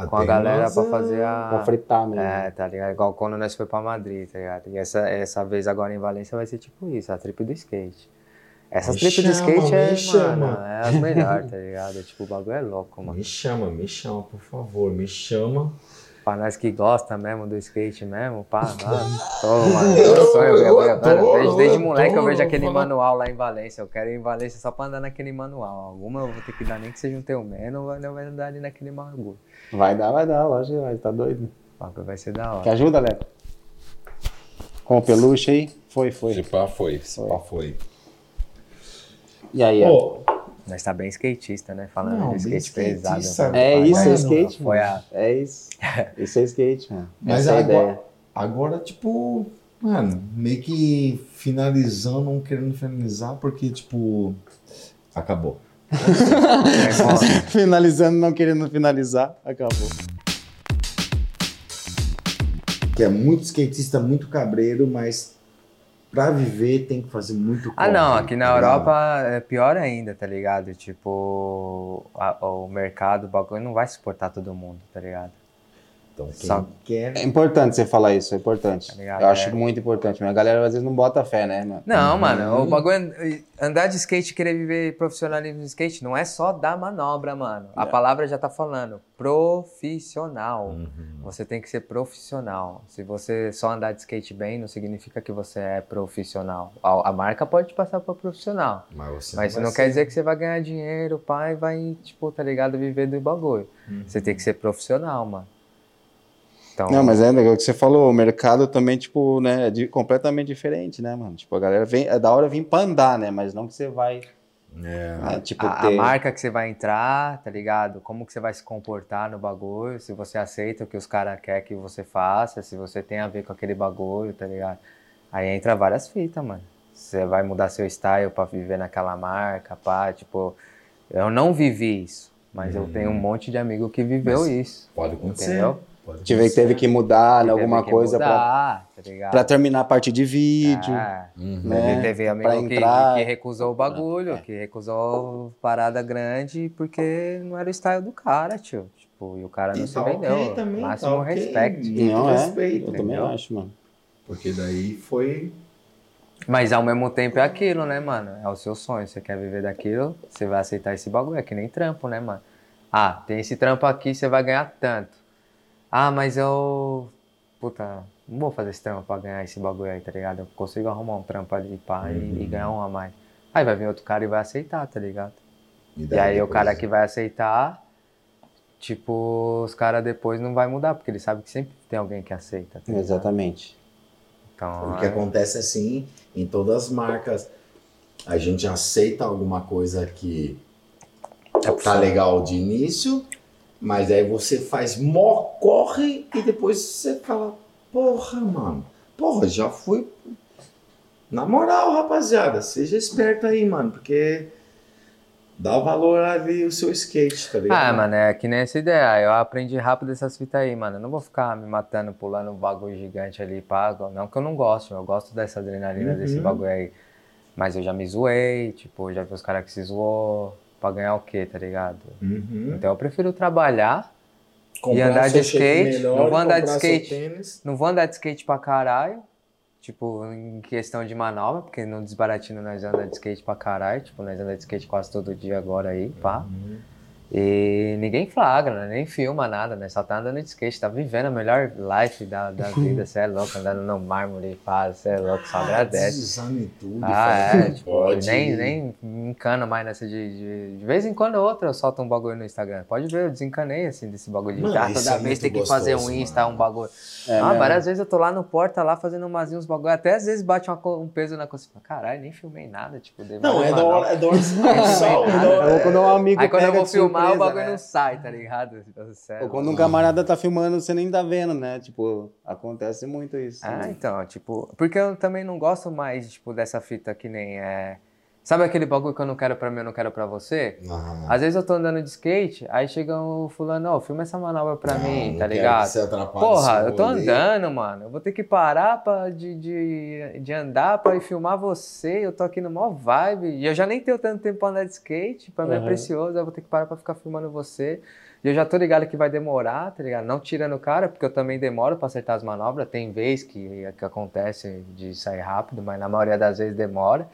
com a galera pra fazer a. Pra fritar mesmo. É, tá ligado? Igual quando nós foi pra Madrid, tá ligado? E essa, essa vez agora em Valência vai ser tipo isso, a trip do skate. Essas Me trip de chama, skate é, me chama. mano, é as melhores, tá ligado? Tipo, o bagulho é louco, mano. Me chama, me chama, por favor, me chama. Pra nós que gosta mesmo do skate mesmo, pá, meu sonho, eu, desde, moleque eu vejo aquele manual lá em Valência. Eu quero ir em Valência só pra andar naquele manual. Alguma eu vou ter que dar, nem que seja um teu menos, vai, não vai andar ali naquele bagulho. Vai dar, vai dar, lógico, que vai, tá doido. Vai ser da hora. Quer ajuda, Léo? Com o peluche aí? Foi, foi. Se pá foi, se pá foi. E aí, ó. Pô, Nós tá bem skatista, né? Falando Não, de skate pesado. skatista? É isso, é skate, foi a- É isso. Isso é skate, mano. Mas Essa é a agora, ideia. agora, tipo, mano, meio que finalizando, não querendo finalizar, porque, tipo, acabou. Finalizando, não querendo finalizar, acabou. Que é muito skatista, muito cabreiro, mas pra viver tem que fazer muito Ah, não, corre, aqui tá na ligado? Europa é pior ainda, tá ligado? Tipo, a- o mercado, o bagulho não vai suportar todo mundo, tá ligado? Então, quem Só- quer. É importante você falar isso, é importante. Tá? Eu acho É. muito importante, mas a galera às vezes não bota fé, né, mano? Não, Uhum. mano, o bagulho é andar de skate e querer viver profissionalismo de skate não é só dar manobra, mano. A É. palavra já tá falando, profissional. Uhum. Você tem que ser profissional. Se você só andar de skate bem, não significa que você é profissional. A, a marca pode te passar pra profissional. Mas, você Mas isso vai não ser- quer dizer que você vai ganhar dinheiro, pai, vai, tipo, tá ligado, viver do bagulho. Uhum. Você tem que ser profissional, mano. Então, Não, mas é o que você falou, o mercado também, tipo, né, é de- completamente diferente, né, mano? Tipo, a galera vem, é da hora vir pra andar, né, mas não que você vai, É. né, tipo, a, a ter... marca que você vai entrar, tá ligado? Como que você vai se comportar no bagulho, se você aceita o que os caras querem que você faça, se você tem a ver com aquele bagulho, tá ligado? Aí entra várias fitas, mano. você vai mudar seu style pra viver naquela marca, pá, tipo, eu não vivi isso, mas eu tenho um monte de amigo que viveu Mas isso. Pode acontecer. Entendeu? Pode Tive, teve que mudar Teve alguma que coisa pra, mudar, tá terminar a parte de vídeo. É. Uhum. né? Teve amigo que, entrar. que recusou o bagulho, que recusou parada grande porque não era o style do cara, tio. Tipo, e o cara não E se tá vendeu. ok também, Máximo tá ok. respeito. Não é? respeito, eu também entendeu? acho, mano. Porque daí foi. Mas ao mesmo tempo é aquilo, né, mano? É o seu sonho. Você quer viver daquilo, você vai aceitar esse bagulho. É que nem trampo, né, mano? Ah, tem esse trampo aqui, você vai ganhar tanto. Ah, mas eu. Puta, não vou fazer esse trampo pra ganhar esse bagulho aí, tá ligado? Eu consigo arrumar um trampo ali, pá, e, e ganhar um a mais. Aí vai vir outro cara e vai aceitar, tá ligado? E daí aí o depois- cara que vai aceitar, tipo, os caras depois não vai mudar, porque ele sabe que sempre tem alguém que aceita. tá? Exatamente. Então, O que é- acontece assim, em todas as marcas, a gente aceita alguma coisa que tá legal de início, mas aí você faz mó corre e depois você fala, porra, mano, porra, já fui. Na moral, rapaziada, seja esperto aí, mano, porque dá valor ali o seu skate, tá ligado? Ah, mano, é que nem essa ideia. Eu aprendi rápido essas fitas aí, mano. Eu não vou ficar me matando, pulando um bagulho gigante ali, pago. Não que eu não gosto, eu gosto dessa adrenalina, Uhum. desse bagulho aí. Mas eu já me zoei, tipo, já vi os caras que se zoou pra ganhar o quê, tá ligado? Uhum. Então eu prefiro trabalhar, Comprar andar de skate, melhor, não vou andar de skate. não vou andar de skate pra caralho. Tipo, em questão de manobra, porque no Desbaratino nós andamos de skate pra caralho. Tipo, nós andamos de skate quase todo dia agora aí, pá. Uhum. E ninguém flagra, né? nem filma nada, né? Só tá andando de skate, tá vivendo a melhor life da, da vida. Você é louco, andando no mármore, pá, você é louco, só agradece. Desame tudo. Ah, é, tipo, pode. nem, nem me encano mais nessa de, de. De vez em quando ou outra eu solto um bagulho no Instagram. Pode ver, eu desencanei assim desse bagulho de Mano, ah, toda é vez tem que fazer um gostoso, Insta, mano. um bagulho. É, ah, várias vezes eu tô lá no porta lá fazendo umazinhos uns bagulho. Até às vezes bate uma um peso na consciência. Caralho, nem filmei nada, tipo, Não, várias é da hora, é da hora. Só, é da hora. quando um amigo Aí quando eu pega vou de filmar, o bagulho né? não sai, tá ligado? Sério. Ou quando um camarada tá filmando, você nem tá vendo, né? Tipo, acontece muito isso. Ah, né? então, tipo, porque eu também não gosto mais, tipo, dessa fita que nem é. Sabe aquele bagulho que eu não quero pra mim, eu não quero pra você? Ah, Às vezes eu tô andando de skate, aí chega o fulano, ó, filma essa manobra pra não, mim, não tá quero ligado? que você Porra, eu tô rolê. andando, mano. Eu vou ter que parar pra, de, de, de andar pra ir filmar você. Eu tô aqui no maior vibe. E eu já nem tenho tanto tempo pra andar de skate. Pra mim é precioso. Eu vou ter que parar pra ficar filmando você. E eu já tô ligado que vai demorar, tá ligado? Não tirando o cara, porque eu também demoro pra acertar as manobras. Tem vez que, que acontece de sair rápido, mas na maioria das vezes demora.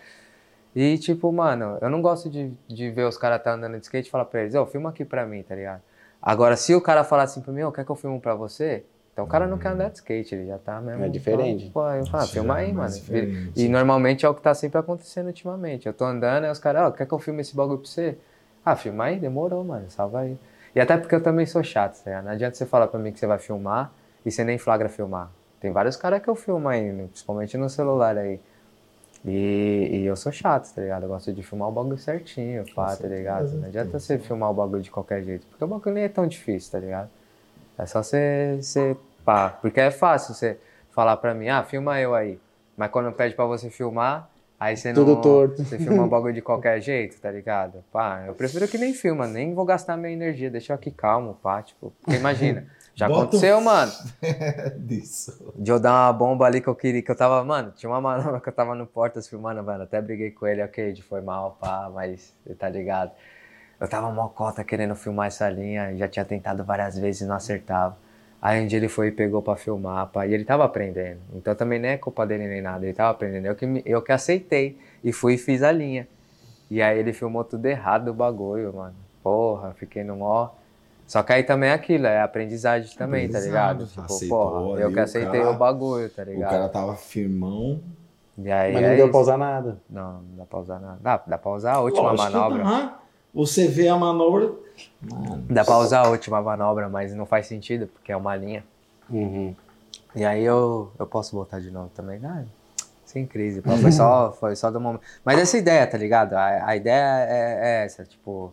E tipo, mano, eu não gosto de, de ver os caras tá andando de skate e falar pra eles, ó, filma aqui pra mim, tá ligado? Agora, se o cara falar assim pra mim, ó, quer que eu filme pra você? Então o cara não quer andar de skate, ele já tá mesmo. É diferente. Então, pô, eu falo, ah, Nossa, filma já é aí, mano. diferente. E normalmente é o que tá sempre acontecendo ultimamente. Eu tô andando, aí os caras, ó, quer que eu filme esse bagulho pra você? Ah, filma aí, demorou, mano, salva aí. E até porque eu também sou chato, tá ligado? Não adianta você falar pra mim que você vai filmar e você nem flagra filmar. Tem vários caras que eu filmo aí, principalmente no celular aí. E, e eu sou chato, tá ligado? Eu gosto de filmar o bagulho certinho, pá, tá ligado? Não adianta você filmar o bagulho de qualquer jeito, porque o bagulho nem é tão difícil, tá ligado? É só você, você pá, porque é fácil você falar pra mim, ah, filma eu aí. Mas quando pede pra você filmar, aí você não... Tudo torto. Você filma o bagulho de qualquer jeito, tá ligado? Pá, eu prefiro que nem filma, nem vou gastar minha energia, deixa eu aqui calmo, pá, tipo... Porque imagina, já Bota o- aconteceu, mano, Disso. de eu dar uma bomba ali que eu queria, que eu tava, mano, tinha uma manobra que eu tava no Portas filmando, mano, até briguei com ele, ok, de foi mal, pá, mas tá ligado. Eu tava mocota querendo filmar essa linha, já tinha tentado várias vezes e não acertava. Aí um dia ele foi e pegou pra filmar, pá, e ele tava aprendendo. Então também nem é culpa dele nem nada, ele tava aprendendo. Eu que, me- eu que aceitei e fui e fiz a linha. E aí ele filmou tudo errado do bagulho, mano. Porra, fiquei no mó. Só que aí também é aquilo, é aprendizagem também, tá ligado? Tipo, aceitou porra, eu que o aceitei cara- o bagulho, tá O ligado? cara tava firmão. E aí Mas não é deu isso. pra usar nada. Não, não dá pra usar nada. Dá, dá pra usar a última Lógico manobra. dá. Você vê a manobra. Mano, Dá pra usar a última manobra, mas não faz sentido, porque é uma linha. Uhum. E aí eu, eu posso botar de novo também. Ah, sem crise, pô, foi só, foi só do momento. Mas essa ideia, tá ligado? A, a ideia é, é essa, tipo,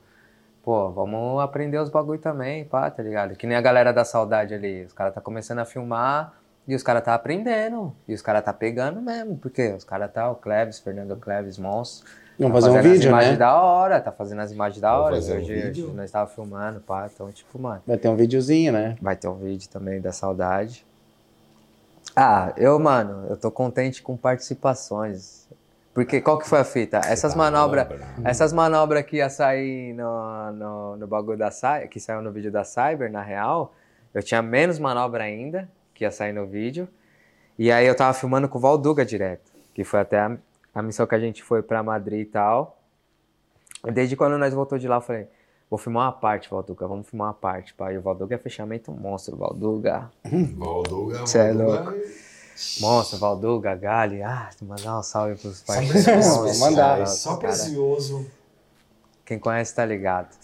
pô, vamos aprender os bagulho também, pá, tá ligado? Que nem a galera da saudade ali. Os caras tá começando a filmar E os caras tá aprendendo. E os caras tá pegando mesmo. Porque os caras tá, o Cleves, Fernando Cleves, monstro. Vamos tá fazer um fazendo vídeo, as imagens né? da hora, tá fazendo as imagens da hora. fazer um Hoje, vídeo? hoje nós tava filmando, pá. Então, tipo, mano, Vai ter um videozinho, né? vai ter um vídeo também da saudade. Ah, eu, mano, eu tô contente com participações. Porque qual que foi a fita? Essas manobras. obra. Essas manobras que ia sair no, no, no bagulho da que saiu no vídeo da Cyber, na real, eu tinha menos manobra ainda, que ia sair no vídeo. E aí eu tava filmando com o Valduga direto, que foi até a, a missão que a gente foi pra Madrid e tal. E desde quando nós voltou de lá, eu falei, vou filmar uma parte, Valduga, vamos filmar uma parte, pai. E o Valduga é fechamento monstro, Valduga. Valduga, Cê é Valduga. Monstro, Valduga, Gali. Ah, mandar um salve pros Só parceiros. precioso, Vou mandar. Só precioso. Quem conhece tá ligado.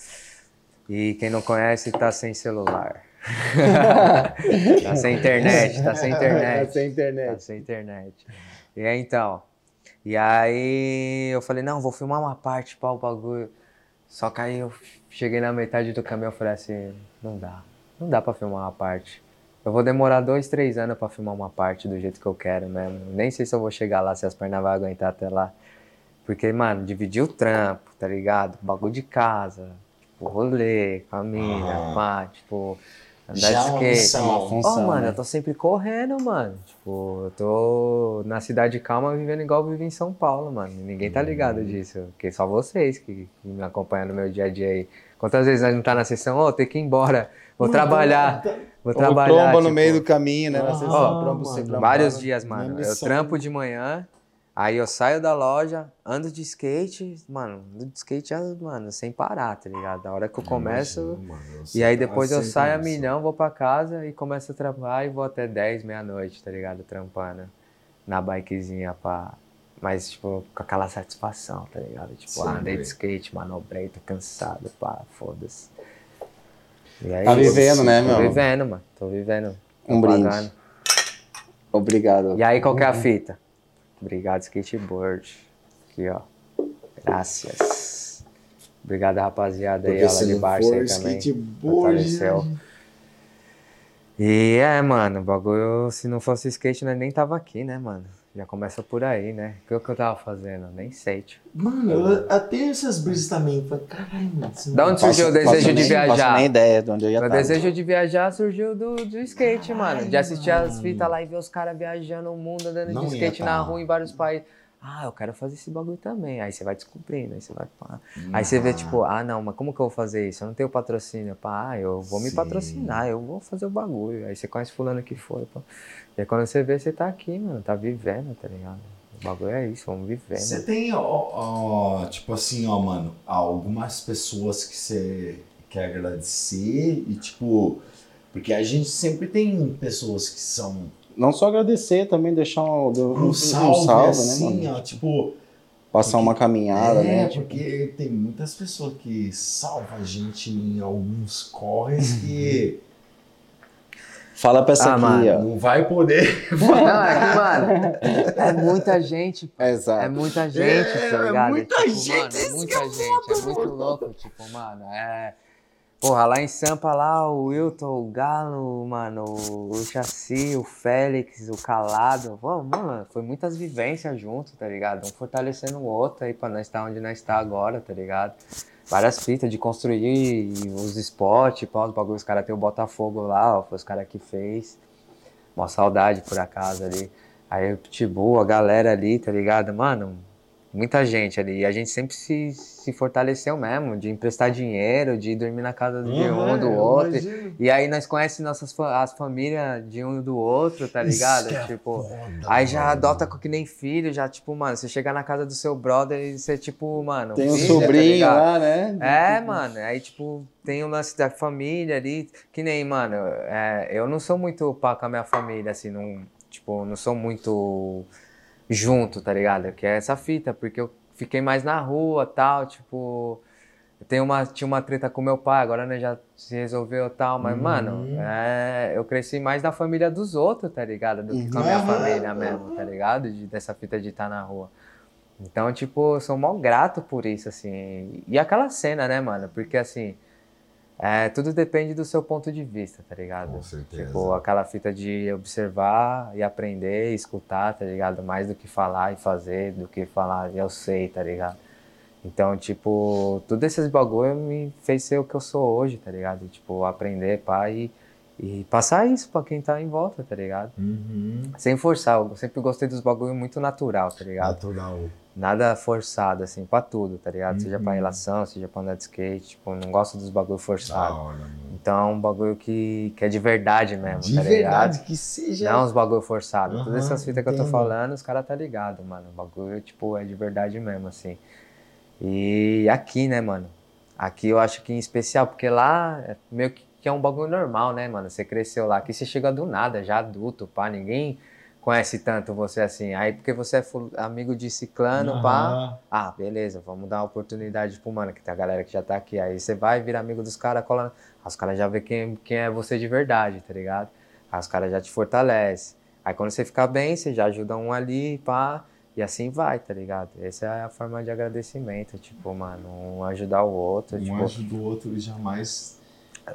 E quem não conhece tá sem celular. tá sem internet, tá sem internet. Tá sem internet. Tá sem internet. E aí então. E aí eu falei, não, vou filmar uma parte para o bagulho. Só que aí eu cheguei na metade do caminho e falei assim, não dá. Não dá pra filmar uma parte. Eu vou demorar dois, três anos pra filmar uma parte do jeito que eu quero mesmo. Nem sei se eu vou chegar lá, se as pernas vão aguentar até lá. Porque, mano, dividir o trampo, tá ligado? Bagulho de casa, tipo, rolê, família, Ah. pá, tipo, andar Já é de uma skate. Uma função, mano, né? eu tô sempre correndo, mano. Tipo, eu tô na cidade calma vivendo igual eu vivo em São Paulo, mano. Ninguém tá ligado Uhum. disso. Porque só vocês que, que me acompanham no meu dia a dia aí. Quantas vezes nós não tá na sessão, ô, tem que ir embora, vou trabalhar, vou Ou trabalhar. tromba no tipo, meio do caminho, né? Ah, só tromba, mano. tromba. Vários dias, mano. Eu trampo de manhã, aí eu saio da loja, ando de skate, mano, ando de skate, mano, sem parar, tá ligado? A hora que eu começo. Imagino, mano, eu E aí depois eu saio a começa. milhão, vou pra casa e começo a trabalhar e vou até 10, meia-noite, tá ligado? Trampando na bikezinha pra. Mas, tipo, com aquela satisfação, tá ligado? Tipo, ah, Sempre. andei de skate, manobrei, tô cansado, pá, foda-se. E aí, Tá vivendo, né, Tô meu? vivendo, mano. Tô vivendo. Um tô brinde. pagando. Obrigado. E aí, qual que é a fita? Obrigado, skateboard. Aqui, ó. Graças. Obrigado, rapaziada aí, Porque aula se de baixo aí também. skateboard, Fortaleceu. E é, mano, o bagulho, se não fosse skate, nós nem tava aqui, né, mano? Já começa por aí, né? O que, que eu tava fazendo? Nem sei, tio. Mano, eu até essas brisas também. Falei, caralho, mano. não- Da onde surgiu o desejo de nem- viajar? Faço nem ideia de onde eu ia Meu estar. desejo de viajar surgiu do, do skate, mano. De assistir as fitas lá e ver os caras viajando o mundo, andando Não de skate na rua em vários países. Ah, eu quero fazer esse bagulho também. Aí você vai descobrindo, aí você vai. pá. Aí você vê, tipo, ah, não, mas como que eu vou fazer isso? Eu não tenho patrocínio. Pá, ah, eu vou me Sim. patrocinar, eu vou fazer o bagulho. Aí você conhece fulano que foi, pá. E aí quando você vê, você tá aqui, mano, tá vivendo, tá ligado? O bagulho é isso, vamos vivendo. Você tem, ó, ó, tipo assim, ó, mano, algumas pessoas que você quer agradecer e, tipo, porque a gente sempre tem pessoas que são Não só agradecer, também deixar um, um, um um salve, salve, assim, né, mano? ó, tipo, Passar uma caminhada, é, né? Tipo, porque tem muitas pessoas que salvam a gente em alguns corres que Fala pra essa Ah, aqui, mano, ó. não vai poder. Não, é que, mano, é muita gente, pô. Exato. É muita gente, É, tá é ligado? muita tipo, gente, mano, é muita é gente, é muito louco, tipo, mano, é... Porra, lá em Sampa, lá, o Wilton, o Galo, mano, o Chassi, o Félix, o Calado, pô, mano, foi muitas vivências junto, tá ligado? Um fortalecendo o outro aí pra nós estar onde nós está agora, tá ligado? Várias fitas de construir os spots, pá, os bagulhos, os caras tem o Botafogo lá, ó, foi os caras que fez. Mó saudade, por acaso, ali. Aí o Pitbull, a galera ali, tá ligado? Mano, muita gente ali. E a gente sempre se, se fortaleceu mesmo, de emprestar dinheiro, de dormir na casa de um do Uhum, outro. imagino. E aí nós conhecemos nossas as famílias de um do outro, tá ligado? É tipo, foda, aí já mano. adota com que nem filho, já, tipo, mano, você chegar na casa do seu brother e você, tipo, mano. Tem um filha, tá sobrinho ligado? lá, né? É, mano, aí tipo, tem o lance da família ali, que nem, mano, é, eu não sou muito pá com a minha família, assim, não, tipo, não sou muito junto, tá ligado? Que é essa fita, porque eu fiquei mais na rua, tal, tipo, eu tenho uma, tinha uma treta com meu pai, agora né, já se resolveu tal, mas, mano, é, eu cresci mais na família dos outros, tá ligado? Do que com a minha Uhum. família mesmo, tá ligado? De, dessa fita de estar na rua. Então, tipo, eu sou mal grato por isso, assim. E aquela cena, né, mano? Porque, assim, É, tudo depende do seu ponto de vista, tá ligado? Com certeza. Tipo, aquela fita de observar e aprender, e escutar, tá ligado? Mais do que falar e fazer, do que falar eu sei, tá ligado? Então, tipo, tudo esses bagulho me fez ser o que eu sou hoje, tá ligado? Tipo, aprender, pá, e, e passar isso pra quem tá em volta, tá ligado? Uhum. Sem forçar, eu sempre gostei dos bagulho muito natural, tá ligado? Natural. Nada forçado, assim, pra tudo, tá ligado? Seja pra Uhum. relação, seja pra andar de skate, tipo, não gosto dos bagulho forçado. hora. Então é um bagulho que, que é de verdade mesmo, De tá verdade, ligado? que seja. Não uns bagulho forçado. Aham, Todas essas fitas que eu tô entendo. falando, os caras tá ligado, mano. O bagulho, tipo, é de verdade mesmo, assim. E aqui, né, mano? Aqui eu acho que em especial, porque lá é meio que que é um bagulho normal, né, mano? Você cresceu lá, aqui você chega do nada, já adulto, pá, ninguém conhece tanto você assim. Aí porque você é amigo de ciclano, pá. Aham. Ah, beleza, vamos dar uma oportunidade pro mano, que tem a galera que já tá aqui. Aí você vai virar amigo dos caras, cola. Aí os caras já vê quem, quem é você de verdade, tá ligado? Aí os caras já te fortalecem. Aí quando você ficar bem, você já ajuda um ali, pá. E assim vai, tá ligado? Essa é a forma de agradecimento, tipo, mano, um ajudar o outro. Um tipo, ajuda o outro e jamais.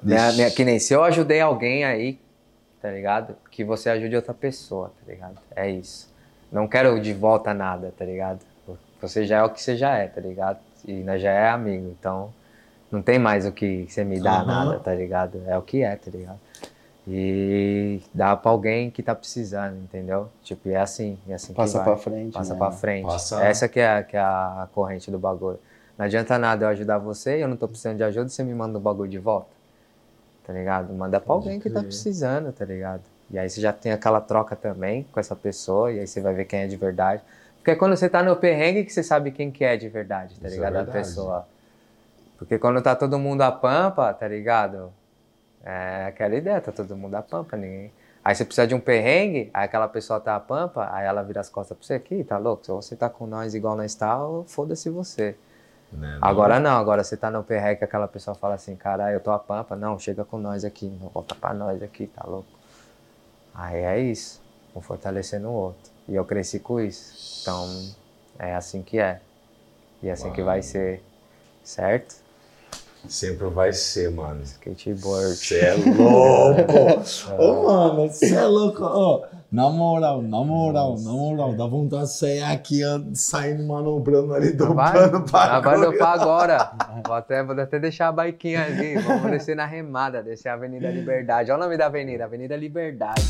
minha- minha- que nem se eu ajudei alguém aí, tá ligado? Que você ajude outra pessoa, tá ligado? É isso. Não quero de volta nada, tá ligado? Você já é o que você já é, tá ligado? E nós já é amigo, então não tem mais o que você me dá Aham. nada, tá ligado? É o que é, tá ligado? E dá pra alguém que tá precisando, entendeu? Tipo, é assim, é assim Passa que vai. pra frente. Passa né? pra frente. Passa- Essa que é, a- que é a corrente do bagulho. Não adianta nada eu ajudar você e eu não tô precisando de ajuda e você me manda o bagulho de volta. Tá ligado? Manda pra alguém que tá precisando, tá ligado? E aí você já tem aquela troca também com essa pessoa e aí você vai ver quem é de verdade. Porque é quando você tá no perrengue que você sabe quem que é de verdade, tá é ligado? a verdade. pessoa. Porque quando tá todo mundo a pampa, tá ligado? É aquela ideia, tá todo mundo a pampa, ninguém. Aí você precisa de um perrengue, aí aquela pessoa tá a pampa, aí ela vira as costas pra você aqui, tá louco? Se você tá com nós igual nós tá, foda-se você. Né? Agora não, agora você tá no perrengue que aquela pessoa fala assim, caralho, eu tô a pampa, não, chega com nós aqui, não volta pra nós aqui, tá louco? Aí é isso, um fortalecendo o outro. E eu cresci com isso. Então, é assim que é. E é assim que vai ser. Certo? Sempre vai ser, mano. Skateboard. Você é louco! Ô, mano, você é louco. Ó, na moral, na moral, na moral, dá vontade de sair aqui, saindo manobrando ali, dobrando ah, vai dopar agora. Vou até, vou até deixar a biquinha ali. Vamos descer na remada, descer a Avenida Liberdade. Olha o nome da avenida, Avenida Liberdade.